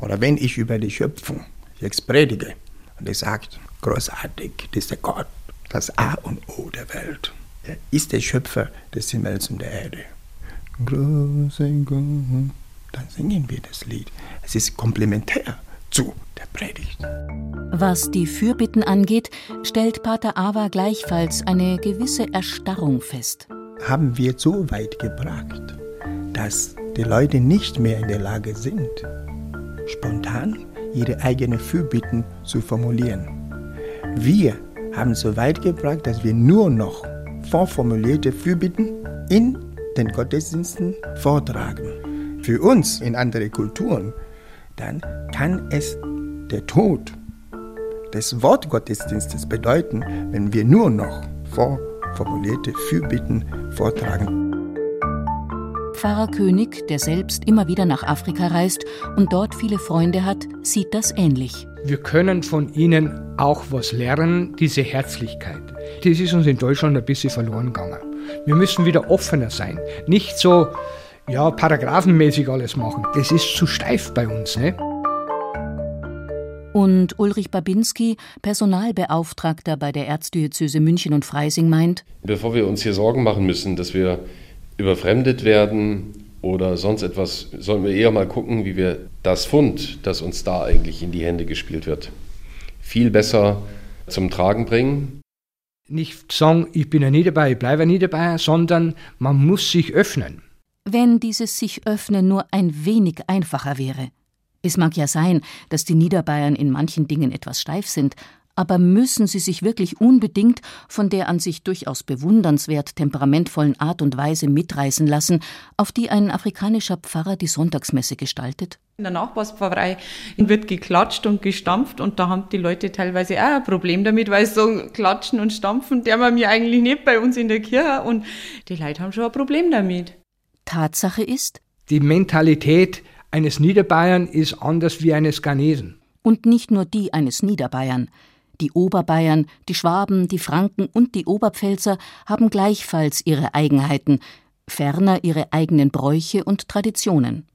Oder wenn ich über die Schöpfung jetzt predige und er sagt, großartig, dieser Gott, das A und O der Welt. Er ist der Schöpfer des Himmels und der Erde. Große Gott. Dann singen wir das Lied. Es ist komplementär zu der Predigt.
Was die Fürbitten angeht, stellt Pater Ava gleichfalls eine gewisse Erstarrung fest.
Haben wir so weit gebracht, dass die Leute nicht mehr in der Lage sind, spontan ihre eigenen Fürbitten zu formulieren. Wir haben so weit gebracht, dass wir nur noch vorformulierte Fürbitten in den Gottesdiensten vortragen. Für uns in andere Kulturen, dann kann es der Tod des Wortgottesdienstes bedeuten, wenn wir nur noch vorformulierte Fürbitten vortragen.
Pfarrer König, der selbst immer wieder nach Afrika reist und dort viele Freunde hat, sieht das ähnlich.
Wir können von ihnen auch was lernen, diese Herzlichkeit. Das ist uns in Deutschland ein bisschen verloren gegangen. Wir müssen wieder offener sein, nicht so ja, paragraphenmäßig alles machen. Das ist zu steif bei uns. Ne?
Und Ulrich Babinski, Personalbeauftragter bei der Erzdiözese München und Freising, meint:
Bevor wir uns hier Sorgen machen müssen, dass wir überfremdet werden oder sonst etwas, sollen wir eher mal gucken, wie wir das Fund, das uns da eigentlich in die Hände gespielt wird, viel besser zum Tragen bringen.
Nicht sagen, ich bin ja nie dabei, ich bleibe nie dabei, sondern man muss sich öffnen.
Wenn dieses sich öffnen nur ein wenig einfacher wäre. Es mag ja sein, dass die Niederbayern in manchen Dingen etwas steif sind, aber müssen sie sich wirklich unbedingt von der an sich durchaus bewundernswert temperamentvollen Art und Weise mitreißen lassen, auf die ein afrikanischer Pfarrer die Sonntagsmesse gestaltet?
In der Nachbarspfarrei wird geklatscht und gestampft und da haben die Leute teilweise auch ein Problem damit, weil so klatschen und stampfen, der man mir eigentlich nicht bei uns in der Kirche und die Leute haben schon ein Problem damit.
Tatsache ist,
die Mentalität eines Niederbayern ist anders wie eines Ghanesen.
Und nicht nur die eines Niederbayern. Die Oberbayern, die Schwaben, die Franken und die Oberpfälzer haben gleichfalls ihre Eigenheiten, ferner ihre eigenen Bräuche und Traditionen.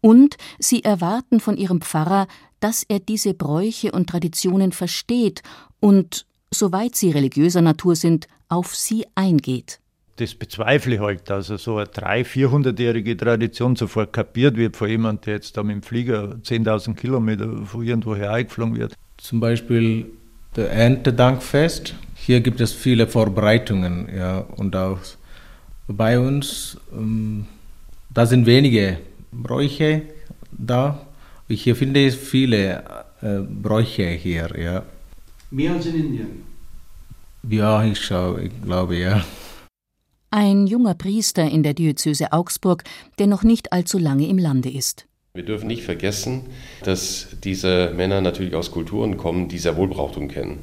Und sie erwarten von ihrem Pfarrer, dass er diese Bräuche und Traditionen versteht und, soweit sie religiöser Natur sind, auf sie eingeht.
Das bezweifle ich halt, dass also so eine 300-, 400-jährige Tradition sofort kapiert wird von jemandem, der jetzt da mit dem Flieger 10.000 Kilometer von irgendwoher eingeflogen wird.
Zum Beispiel der Erntedankfest. Hier gibt es viele Vorbereitungen, ja, und auch bei uns, ähm, da sind wenige Bräuche da. Hier finde ich viele äh, Bräuche hier, ja.
Mehr als in Indien?
Ja, ich, schau, ich glaube, ja.
Ein junger Priester in der Diözese Augsburg, der noch nicht allzu lange im Lande ist.
Wir dürfen nicht vergessen, dass diese Männer natürlich aus Kulturen kommen, die sehr wohl Brauchtum kennen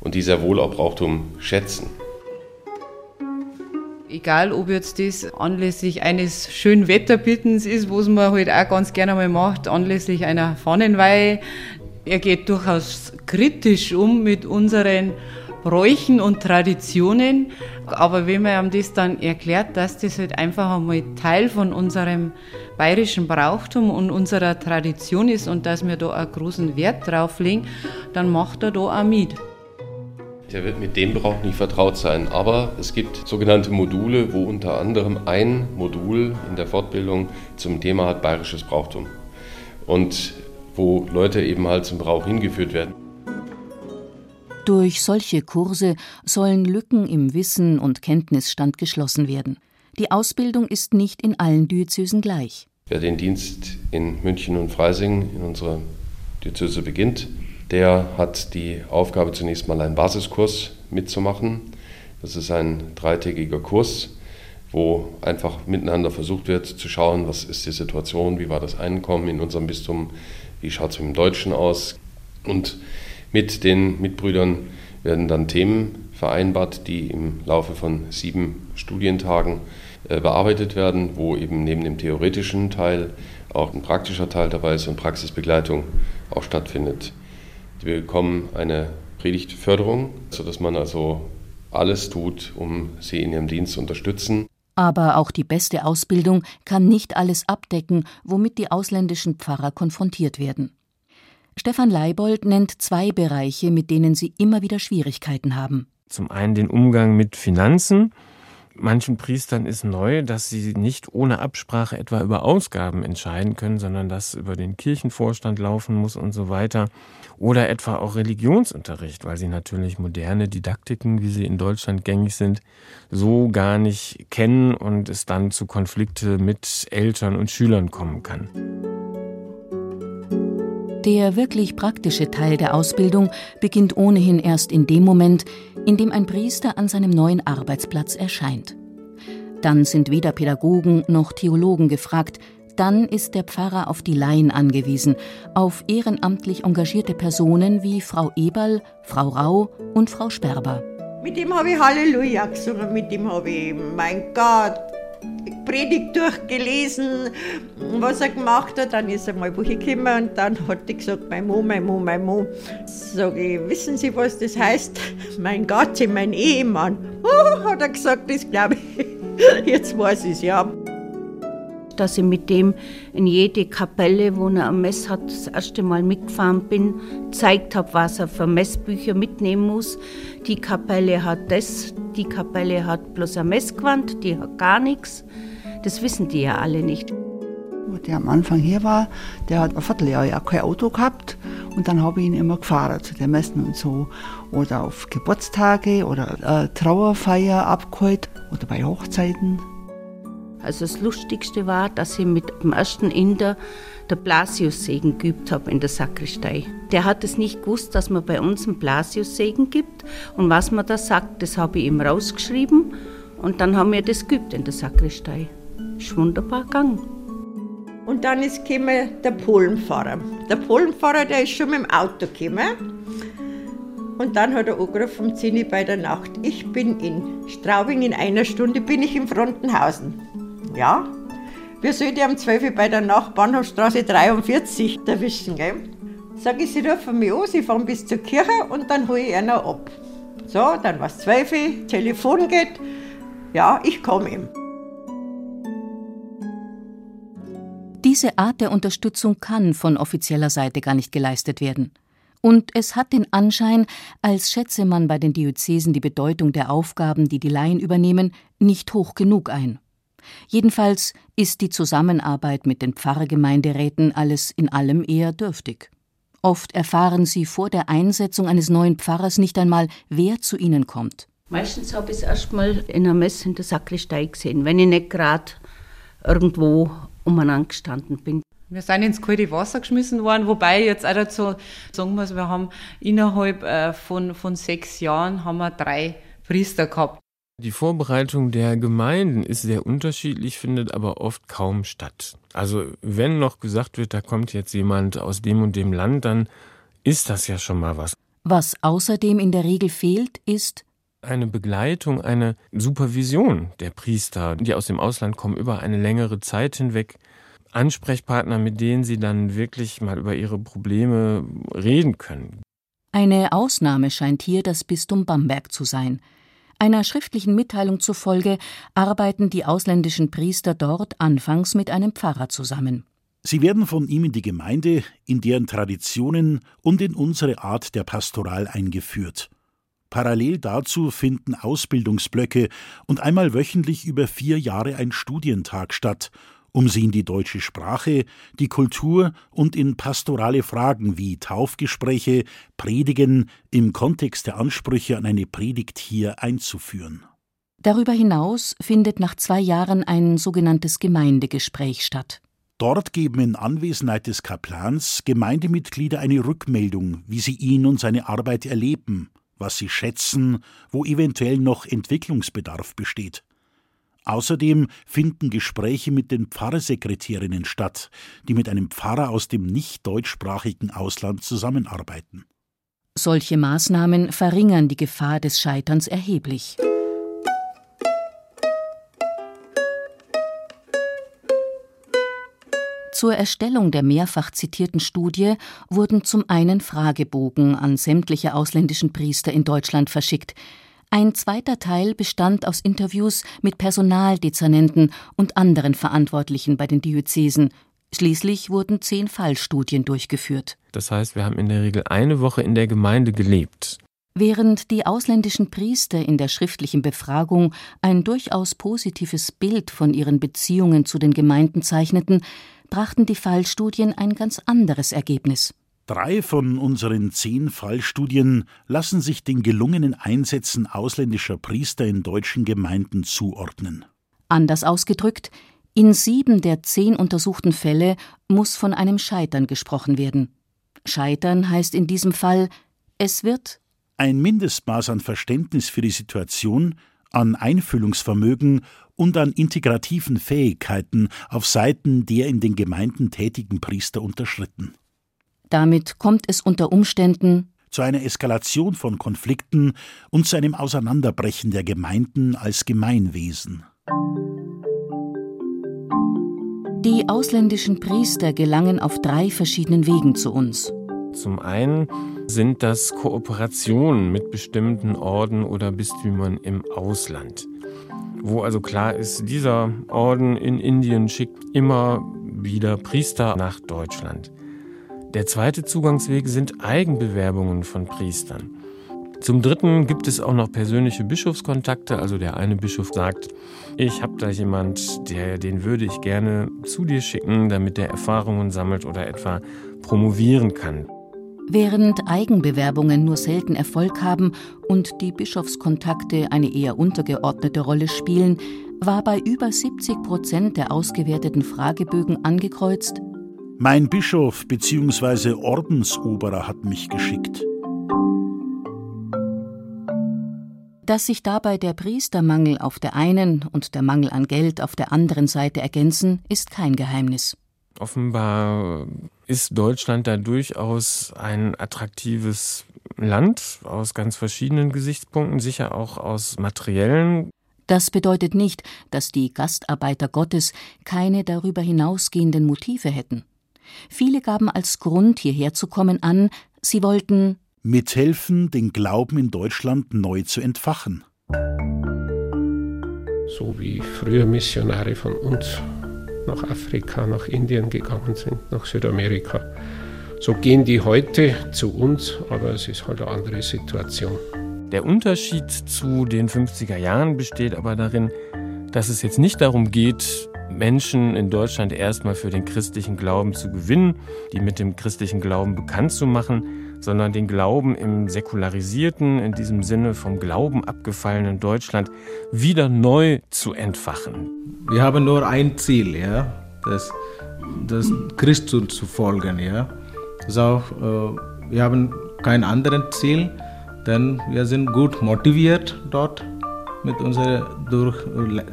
und die sehr wohl auch Brauchtum schätzen.
Egal, ob jetzt das anlässlich eines schönen Wetterbittens ist, was man halt auch ganz gerne mal macht, anlässlich einer Fahnenweihe. Er geht durchaus kritisch um mit unseren Bräuchen und Traditionen. Aber wenn man ihm das dann erklärt, dass das halt einfach einmal Teil von unserem bayerischen Brauchtum und unserer Tradition ist und dass wir da einen großen Wert drauf legen, dann macht er da auch mit.
Der wird mit dem Brauch nicht vertraut sein, aber es gibt sogenannte Module, wo unter anderem ein Modul in der Fortbildung zum Thema hat bayerisches Brauchtum und wo Leute eben halt zum Brauch hingeführt werden.
Durch solche Kurse sollen Lücken im Wissen und Kenntnisstand geschlossen werden. Die Ausbildung ist nicht in allen Diözesen gleich.
Wer den Dienst in München und Freising in unserer Diözese beginnt, der hat die Aufgabe zunächst mal einen Basiskurs mitzumachen. Das ist ein dreitägiger Kurs, wo einfach miteinander versucht wird zu schauen, was ist die Situation, wie war das Einkommen in unserem Bistum, wie schaut es mit dem Deutschen aus. Und mit den Mitbrüdern werden dann Themen vereinbart, die im Laufe von sieben Studientagen äh, bearbeitet werden, wo eben neben dem theoretischen Teil auch ein praktischer Teil dabei ist und Praxisbegleitung auch stattfindet. Wir bekommen eine Predigtförderung, sodass man also alles tut, um sie in ihrem Dienst zu unterstützen.
Aber auch die beste Ausbildung kann nicht alles abdecken, womit die ausländischen Pfarrer konfrontiert werden. Stefan Leibold nennt zwei Bereiche, mit denen sie immer wieder Schwierigkeiten haben.
Zum einen den Umgang mit Finanzen. Manchen Priestern ist neu, dass sie nicht ohne Absprache etwa über Ausgaben entscheiden können, sondern dass über den Kirchenvorstand laufen muss und so weiter. Oder etwa auch Religionsunterricht, weil sie natürlich moderne Didaktiken, wie sie in Deutschland gängig sind, so gar nicht kennen und es dann zu Konflikte mit Eltern und Schülern kommen kann.
Der wirklich praktische Teil der Ausbildung beginnt ohnehin erst in dem Moment, in dem ein Priester an seinem neuen Arbeitsplatz erscheint. Dann sind weder Pädagogen noch Theologen gefragt, dann ist der Pfarrer auf die Laien angewiesen, auf ehrenamtlich engagierte Personen wie Frau Eberl, Frau Rau und Frau Sperber.
Mit dem habe ich Halleluja gesungen, mit dem habe ich, mein Gott, Predigt durchgelesen, was er gemacht hat. Dann ist er mal gekommen und dann hat er gesagt, mein Mo, mein Mo, mein Mo. Sag ich, wissen Sie, was das heißt? Mein Gott, mein Ehemann. Oh, hat er gesagt, das glaube ich. Jetzt weiß ich es, ja
dass ich mit dem in jede Kapelle, wo er am Mess hat, das erste Mal mitgefahren bin, gezeigt habe, was er für Messbücher mitnehmen muss. Die Kapelle hat das, die Kapelle hat bloß ein Messgewand, die hat gar nichts. Das wissen die ja alle nicht.
Der am Anfang hier war, der hat ein Vierteljahr ja kein Auto gehabt und dann habe ich ihn immer gefahren zu den Messen und so. Oder auf Geburtstage oder äh, Trauerfeier abgeholt oder bei Hochzeiten.
Also das Lustigste war, dass ich mit dem ersten Inder der Blasiussegen geübt habe in der Sakristei. Der hat es nicht gewusst, dass man bei uns einen Blasiussegen gibt. Und was man da sagt, das habe ich ihm rausgeschrieben. Und dann haben wir das geübt in der Sakristei. Ist wunderbar gegangen.
Und dann ist gekommen der Polenfahrer. Der Polenfahrer, der ist schon mit dem Auto gekommen. Und dann hat er angerufen um 10 Uhr bei der Nacht. Ich bin in Straubing, in einer Stunde bin ich in Frontenhausen. Ja, wir sollten am 12 Uhr bei der Nachbahnhofstraße 43 erwischen, gell? Sag ich, Sie rufen mich an, Sie fahren bis zur Kirche und dann hole ich einer ab. So, dann war es 12 Uhr, Telefon geht. Ja, ich komme ihm.
Diese Art der Unterstützung kann von offizieller Seite gar nicht geleistet werden. Und es hat den Anschein, als schätze man bei den Diözesen die Bedeutung der Aufgaben, die die Laien übernehmen, nicht hoch genug ein. Jedenfalls ist die Zusammenarbeit mit den Pfarrgemeinderäten alles in allem eher dürftig. Oft erfahren sie vor der Einsetzung eines neuen Pfarrers nicht einmal, wer zu ihnen kommt.
Meistens habe ich es erst mal in einer Messe in der Sakristei gesehen, wenn ich nicht gerade irgendwo umeinander gestanden bin.
Wir sind ins kalte Wasser geschmissen worden, wobei jetzt auch dazu sagen muss, wir haben innerhalb äh, von, von sechs Jahren haben wir drei Priester gehabt.
Die Vorbereitung der Gemeinden ist sehr unterschiedlich, findet aber oft kaum statt. Also wenn noch gesagt wird, da kommt jetzt jemand aus dem und dem Land, dann ist das ja schon mal was.
Was außerdem in der Regel fehlt, ist
eine Begleitung, eine Supervision der Priester, die aus dem Ausland kommen, über eine längere Zeit hinweg. Ansprechpartner, mit denen sie dann wirklich mal über ihre Probleme reden können.
Eine Ausnahme scheint hier das Bistum Bamberg zu sein. Einer schriftlichen Mitteilung zufolge arbeiten die ausländischen Priester dort anfangs mit einem Pfarrer zusammen.
Sie werden von ihm in die Gemeinde, in deren Traditionen und in unsere Art der Pastoral eingeführt. Parallel dazu finden Ausbildungsblöcke und einmal wöchentlich über vier Jahre ein Studientag statt, um sie in die deutsche Sprache, die Kultur und in pastorale Fragen wie Taufgespräche, Predigen im Kontext der Ansprüche an eine Predigt hier einzuführen.
Darüber hinaus findet nach zwei Jahren ein sogenanntes Gemeindegespräch statt.
Dort geben in Anwesenheit des Kaplans Gemeindemitglieder eine Rückmeldung, wie sie ihn und seine Arbeit erleben, was sie schätzen, wo eventuell noch Entwicklungsbedarf besteht. Außerdem finden Gespräche mit den Pfarrsekretärinnen statt, die mit einem Pfarrer aus dem nicht deutschsprachigen Ausland zusammenarbeiten.
Solche Maßnahmen verringern die Gefahr des Scheiterns erheblich. Zur Erstellung der mehrfach zitierten Studie wurden zum einen Fragebogen an sämtliche ausländischen Priester in Deutschland verschickt. Ein zweiter Teil bestand aus Interviews mit Personaldezernenten und anderen Verantwortlichen bei den Diözesen. Schließlich wurden zehn Fallstudien durchgeführt.
Das heißt, wir haben in der Regel eine Woche in der Gemeinde gelebt.
Während die ausländischen Priester in der schriftlichen Befragung ein durchaus positives Bild von ihren Beziehungen zu den Gemeinden zeichneten, brachten die Fallstudien ein ganz anderes Ergebnis.
Drei von unseren zehn Fallstudien lassen sich den gelungenen Einsätzen ausländischer Priester in deutschen Gemeinden zuordnen.
Anders ausgedrückt, in sieben der zehn untersuchten Fälle muss von einem Scheitern gesprochen werden. Scheitern heißt in diesem Fall, es wird
ein Mindestmaß an Verständnis für die Situation, an Einfühlungsvermögen und an integrativen Fähigkeiten auf Seiten der in den Gemeinden tätigen Priester unterschritten.
Damit kommt es unter Umständen
zu einer Eskalation von Konflikten und zu einem Auseinanderbrechen der Gemeinden als Gemeinwesen.
Die ausländischen Priester gelangen auf drei verschiedenen Wegen zu uns.
Zum einen sind das Kooperationen mit bestimmten Orden oder Bistümern im Ausland wo also klar ist, dieser Orden in Indien schickt immer wieder Priester nach Deutschland. Der zweite Zugangsweg sind Eigenbewerbungen von Priestern. Zum Dritten gibt es auch noch persönliche Bischofskontakte. Also der eine Bischof sagt, ich habe da jemand, der, den würde ich gerne zu dir schicken, damit der Erfahrungen sammelt oder etwa promovieren kann.
Während Eigenbewerbungen nur selten Erfolg haben und die Bischofskontakte eine eher untergeordnete Rolle spielen, war bei über 70 Prozent der ausgewerteten Fragebögen angekreuzt
Mein Bischof bzw. Ordensoberer hat mich geschickt.
Dass sich dabei der Priestermangel auf der einen und der Mangel an Geld auf der anderen Seite ergänzen, ist kein Geheimnis.
Offenbar ist Deutschland da durchaus ein attraktives Land aus ganz verschiedenen Gesichtspunkten, sicher auch aus materiellen.
Das bedeutet nicht, dass die Gastarbeiter Gottes keine darüber hinausgehenden Motive hätten. Viele gaben als Grund, hierher zu kommen, an, sie wollten
mithelfen, den Glauben in Deutschland neu zu entfachen.
So wie früher Missionare von uns nach Afrika, nach Indien gegangen sind, nach Südamerika. So gehen die heute zu uns, aber es ist halt eine andere Situation.
Der Unterschied zu den 50er Jahren besteht aber darin, dass es jetzt nicht darum geht, Menschen in Deutschland erstmal für den christlichen Glauben zu gewinnen, die mit dem christlichen Glauben bekannt zu machen, sondern den Glauben im säkularisierten, in diesem Sinne vom Glauben abgefallenen Deutschland wieder neu zu entfachen.
Wir haben nur ein Ziel, ja, das, das Christus zu folgen, ja. Auch, äh, wir haben kein anderes Ziel, denn wir sind gut motiviert dort mit unserer durch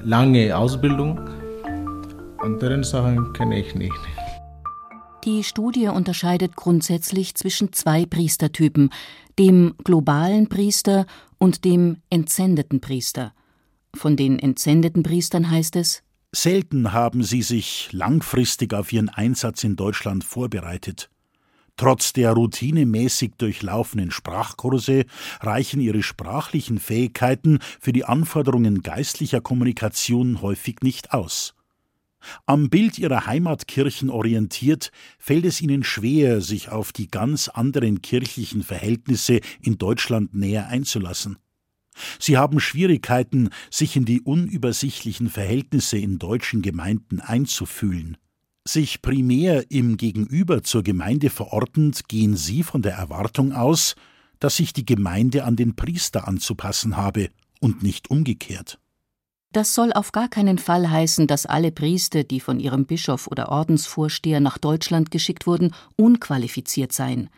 lange Ausbildung. Andere Sachen kenne ich nicht.
Die Studie unterscheidet grundsätzlich zwischen zwei Priestertypen, dem globalen Priester und dem entsendeten Priester. Von den entsendeten Priestern heißt es
Selten haben sie sich langfristig auf ihren Einsatz in Deutschland vorbereitet. Trotz der routinemäßig durchlaufenen Sprachkurse reichen ihre sprachlichen Fähigkeiten für die Anforderungen geistlicher Kommunikation häufig nicht aus. Am Bild ihrer Heimatkirchen orientiert, fällt es ihnen schwer, sich auf die ganz anderen kirchlichen Verhältnisse in Deutschland näher einzulassen. Sie haben Schwierigkeiten, sich in die unübersichtlichen Verhältnisse in deutschen Gemeinden einzufühlen. Sich primär im Gegenüber zur Gemeinde verortend, gehen sie von der Erwartung aus, dass sich die Gemeinde an den Priester anzupassen habe und nicht umgekehrt.
Das soll auf gar keinen Fall heißen, dass alle Priester, die von ihrem Bischof oder Ordensvorsteher nach Deutschland geschickt wurden, unqualifiziert seien.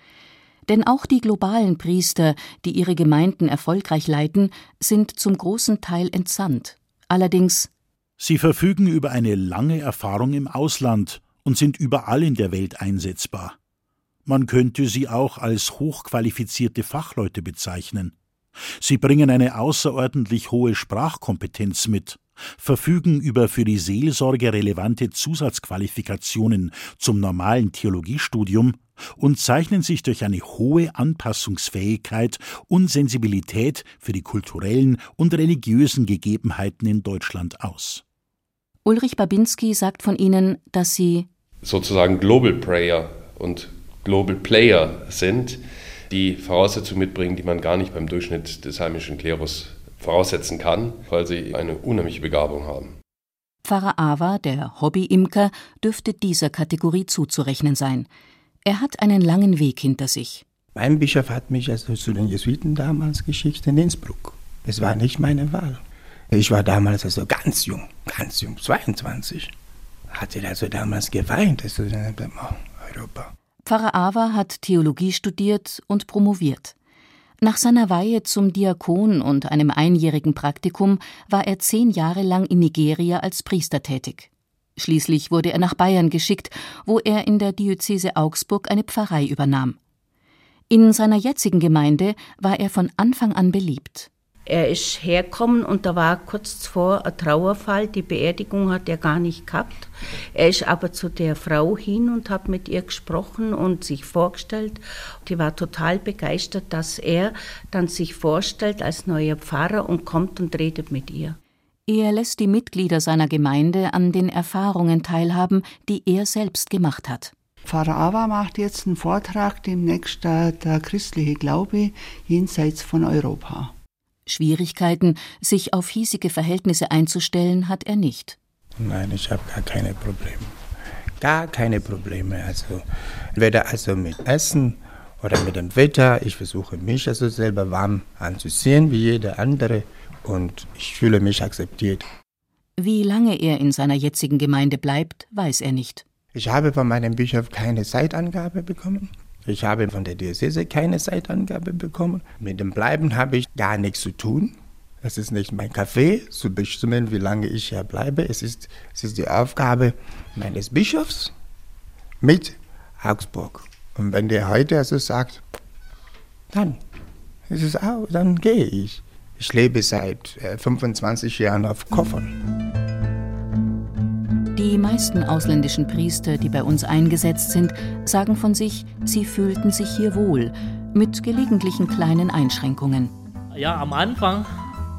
Denn auch die globalen Priester, die ihre Gemeinden erfolgreich leiten, sind zum großen Teil entsandt. Allerdings
Sie verfügen über eine lange Erfahrung im Ausland und sind überall in der Welt einsetzbar. Man könnte sie auch als hochqualifizierte Fachleute bezeichnen. Sie bringen eine außerordentlich hohe Sprachkompetenz mit, verfügen über für die Seelsorge relevante Zusatzqualifikationen zum normalen Theologiestudium und zeichnen sich durch eine hohe Anpassungsfähigkeit und Sensibilität für die kulturellen und religiösen Gegebenheiten in Deutschland aus.
Ulrich Babinski sagt von ihnen, dass sie
sozusagen Global Prayer und Global Player sind, die Voraussetzungen mitbringen, die man gar nicht beim Durchschnitt des heimischen Klerus voraussetzen kann, weil sie eine unheimliche Begabung haben.
Pfarrer Ava, der Hobby-Imker, dürfte dieser Kategorie zuzurechnen sein. Er hat einen langen Weg hinter sich.
Mein Bischof hat mich also zu den Jesuiten damals geschickt in Innsbruck. Es war nicht meine Wahl. Ich war damals also ganz jung, ganz jung, 22. Hatte also damals geweint, also Europa.
Pfarrer Ava hat Theologie studiert und promoviert. Nach seiner Weihe zum Diakon und einem einjährigen Praktikum war er zehn Jahre lang in Nigeria als Priester tätig. Schließlich wurde er nach Bayern geschickt, wo er in der Diözese Augsburg eine Pfarrei übernahm. In seiner jetzigen Gemeinde war er von Anfang an beliebt.
Er ist hergekommen und da war kurz vor ein Trauerfall. Die Beerdigung hat er gar nicht gehabt. Er ist aber zu der Frau hin und hat mit ihr gesprochen und sich vorgestellt. Die war total begeistert, dass er dann sich vorstellt als neuer Pfarrer und kommt und redet mit ihr.
Er lässt die Mitglieder seiner Gemeinde an den Erfahrungen teilhaben, die er selbst gemacht hat.
Pfarrer Ava macht jetzt einen Vortrag demnächst der, der christliche Glaube jenseits von Europa.
Schwierigkeiten, sich auf hiesige Verhältnisse einzustellen, hat er nicht.
Nein, ich habe gar keine Probleme. Gar keine Probleme. Also weder also mit Essen oder mit dem Wetter. Ich versuche mich also selber warm anzusehen wie jeder andere und ich fühle mich akzeptiert.
Wie lange er in seiner jetzigen Gemeinde bleibt, weiß er nicht.
Ich habe von meinem Bischof keine Zeitangabe bekommen. Ich habe von der Diözese keine Zeitangabe bekommen. Mit dem Bleiben habe ich gar nichts zu tun. Es ist nicht mein Kaffee, zu bestimmen, wie lange ich hier bleibe. Es ist, es ist die Aufgabe meines Bischofs mit Augsburg. Und wenn der heute also sagt, dann ist es auch, dann gehe ich. Ich lebe seit 25 äh, Jahren auf Koffern.
Die meisten ausländischen Priester, die bei uns eingesetzt sind, sagen von sich, sie fühlten sich hier wohl, mit gelegentlichen kleinen Einschränkungen.
Ja, am Anfang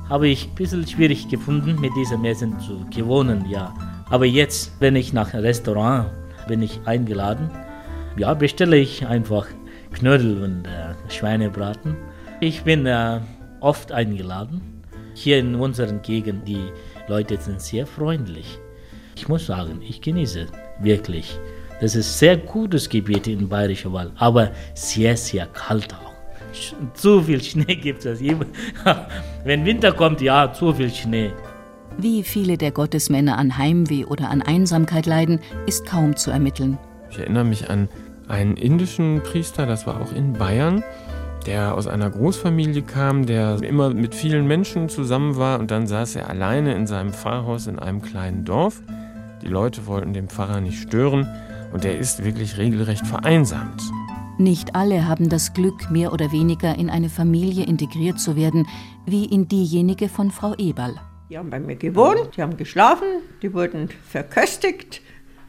habe ich ein bisschen schwierig gefunden, mit dieser Messen zu gewohnen, ja. Aber jetzt, wenn ich nach Restaurant bin ich eingeladen, ja, bestelle ich einfach Knödel und äh, Schweinebraten. Ich bin äh, oft eingeladen. Hier in unseren Gegend, die Leute sind sehr freundlich. Ich muss sagen, ich genieße wirklich. Das ist sehr gutes Gebiet in Bayerischer Wald, aber sehr, sehr kalt auch. Zu viel Schnee gibt es. Wenn Winter kommt, ja, zu viel Schnee.
Wie viele der Gottesmänner an Heimweh oder an Einsamkeit leiden, ist kaum zu ermitteln.
Ich erinnere mich an einen indischen Priester, das war auch in Bayern, der aus einer Großfamilie kam, der immer mit vielen Menschen zusammen war und dann saß er alleine in seinem Pfarrhaus in einem kleinen Dorf. Die Leute wollten den Pfarrer nicht stören und er ist wirklich regelrecht vereinsamt.
Nicht alle haben das Glück, mehr oder weniger in eine Familie integriert zu werden, wie in diejenige von Frau Eberl.
Die haben bei mir gewohnt, die haben geschlafen, die wurden verköstigt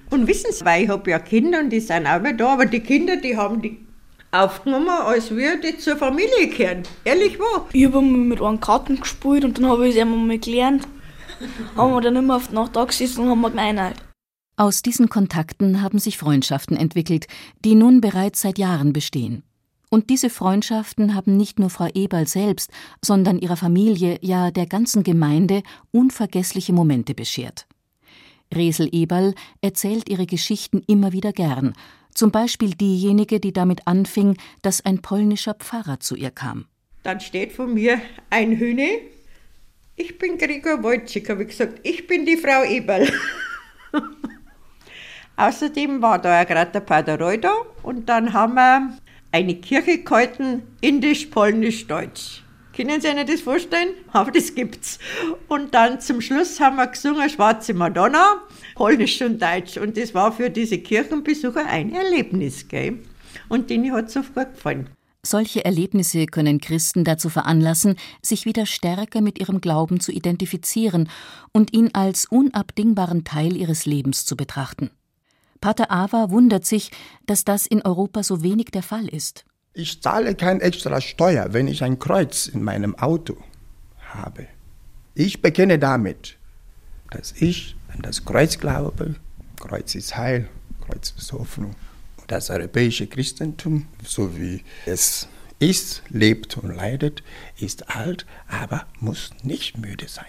Und wissen Sie, weil ich habe ja Kinder und die sind auch mehr da, aber die Kinder, die haben die aufgenommen, als würde die zur Familie gehören. Ehrlich wahr.
Ich habe mit einem Karten gespielt und dann habe ich es einmal gelernt. haben wir dann immer auf die Nacht da gesessen und haben wir gemeint.
Aus diesen Kontakten haben sich Freundschaften entwickelt, die nun bereits seit Jahren bestehen. Und diese Freundschaften haben nicht nur Frau Eberl selbst, sondern ihrer Familie, ja der ganzen Gemeinde unvergessliche Momente beschert. Resel Eberl erzählt ihre Geschichten immer wieder gern, zum Beispiel diejenige, die damit anfing, dass ein polnischer Pfarrer zu ihr kam.
Dann steht von mir ein Hühne. Ich bin Gregor Wojcik, habe ich gesagt. Ich bin die Frau Eberl. Außerdem war da ja gerade der Pater Roy da und dann haben wir eine Kirche gehalten, indisch, polnisch, deutsch. Können Sie sich das vorstellen? Aber das gibt's. Und dann zum Schluss haben wir gesungen Schwarze Madonna, polnisch und deutsch. Und das war für diese Kirchenbesucher ein Erlebnis, gell? Und denen hat es sofort gefallen.
Solche Erlebnisse können Christen dazu veranlassen, sich wieder stärker mit ihrem Glauben zu identifizieren und ihn als unabdingbaren Teil ihres Lebens zu betrachten. Pater Ava wundert sich, dass das in Europa so wenig der Fall ist.
Ich zahle kein extra Steuer, wenn ich ein Kreuz in meinem Auto habe. Ich bekenne damit, dass ich an das Kreuz glaube. Kreuz ist Heil, Kreuz ist Hoffnung. Das europäische Christentum, so wie es ist, lebt und leidet, ist alt, aber muss nicht müde sein.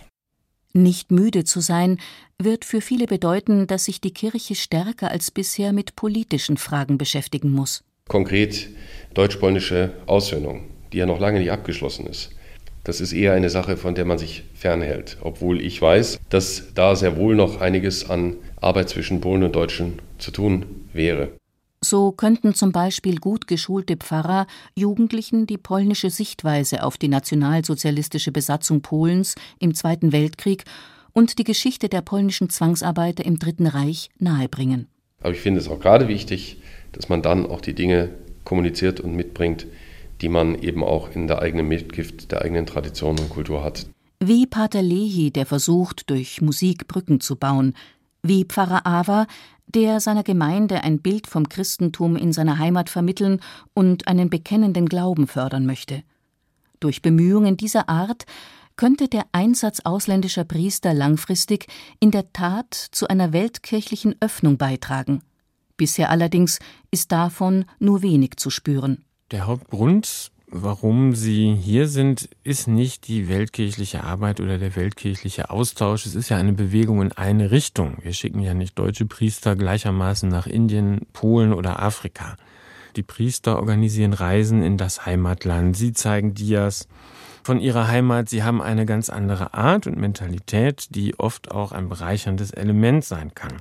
Nicht müde zu sein, wird für viele bedeuten, dass sich die Kirche stärker als bisher mit politischen Fragen beschäftigen muss.
Konkret deutsch-polnische Aussöhnung, die ja noch lange nicht abgeschlossen ist. Das ist eher eine Sache, von der man sich fernhält, obwohl ich weiß, dass da sehr wohl noch einiges an Arbeit zwischen Polen und Deutschen zu tun wäre.
So könnten zum Beispiel gut geschulte Pfarrer Jugendlichen die polnische Sichtweise auf die nationalsozialistische Besatzung Polens im Zweiten Weltkrieg und die Geschichte der polnischen Zwangsarbeiter im Dritten Reich nahebringen.
Aber ich finde es auch gerade wichtig, dass man dann auch die Dinge kommuniziert und mitbringt, die man eben auch in der eigenen Mitgift, der eigenen Tradition und Kultur hat.
Wie Pater Lehi, der versucht, durch Musik Brücken zu bauen, wie Pfarrer Ava, der seiner Gemeinde ein Bild vom Christentum in seiner Heimat vermitteln und einen bekennenden Glauben fördern möchte. Durch Bemühungen dieser Art könnte der Einsatz ausländischer Priester langfristig in der Tat zu einer weltkirchlichen Öffnung beitragen. Bisher allerdings ist davon nur wenig zu spüren.
Der Hauptgrund, warum Sie hier sind, ist nicht die weltkirchliche Arbeit oder der weltkirchliche Austausch. Es ist ja eine Bewegung in eine Richtung. Wir schicken ja nicht deutsche Priester gleichermaßen nach Indien, Polen oder Afrika. Die Priester organisieren Reisen in das Heimatland. Sie zeigen Dias von ihrer Heimat. Sie haben eine ganz andere Art und Mentalität, die oft auch ein bereicherndes Element sein kann.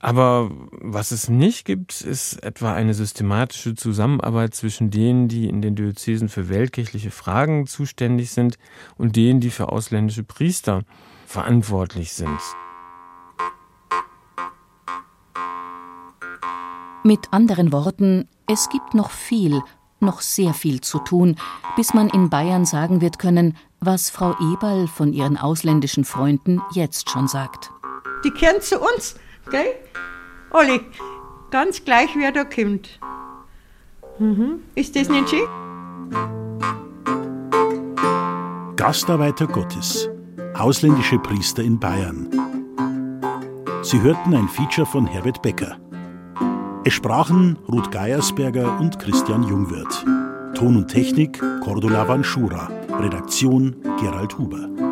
Aber was es nicht gibt, ist etwa eine systematische Zusammenarbeit zwischen denen, die in den Diözesen für weltkirchliche Fragen zuständig sind und denen, die für ausländische Priester verantwortlich sind.
Mit anderen Worten, es gibt noch viel, noch sehr viel zu tun, bis man in Bayern sagen wird können, was Frau Eberl von ihren ausländischen Freunden jetzt schon sagt.
Die kehren zu uns Gell? Olli, ganz gleich, wer da kommt. Mhm. Ist das nicht schön?
Gastarbeiter Gottes. Ausländische Priester in Bayern. Sie hörten ein Feature von Herbert Becker. Es sprachen Ruth Geiersberger und Christian Jungwirth. Ton und Technik Cordula Vanschura. Redaktion Gerald Huber.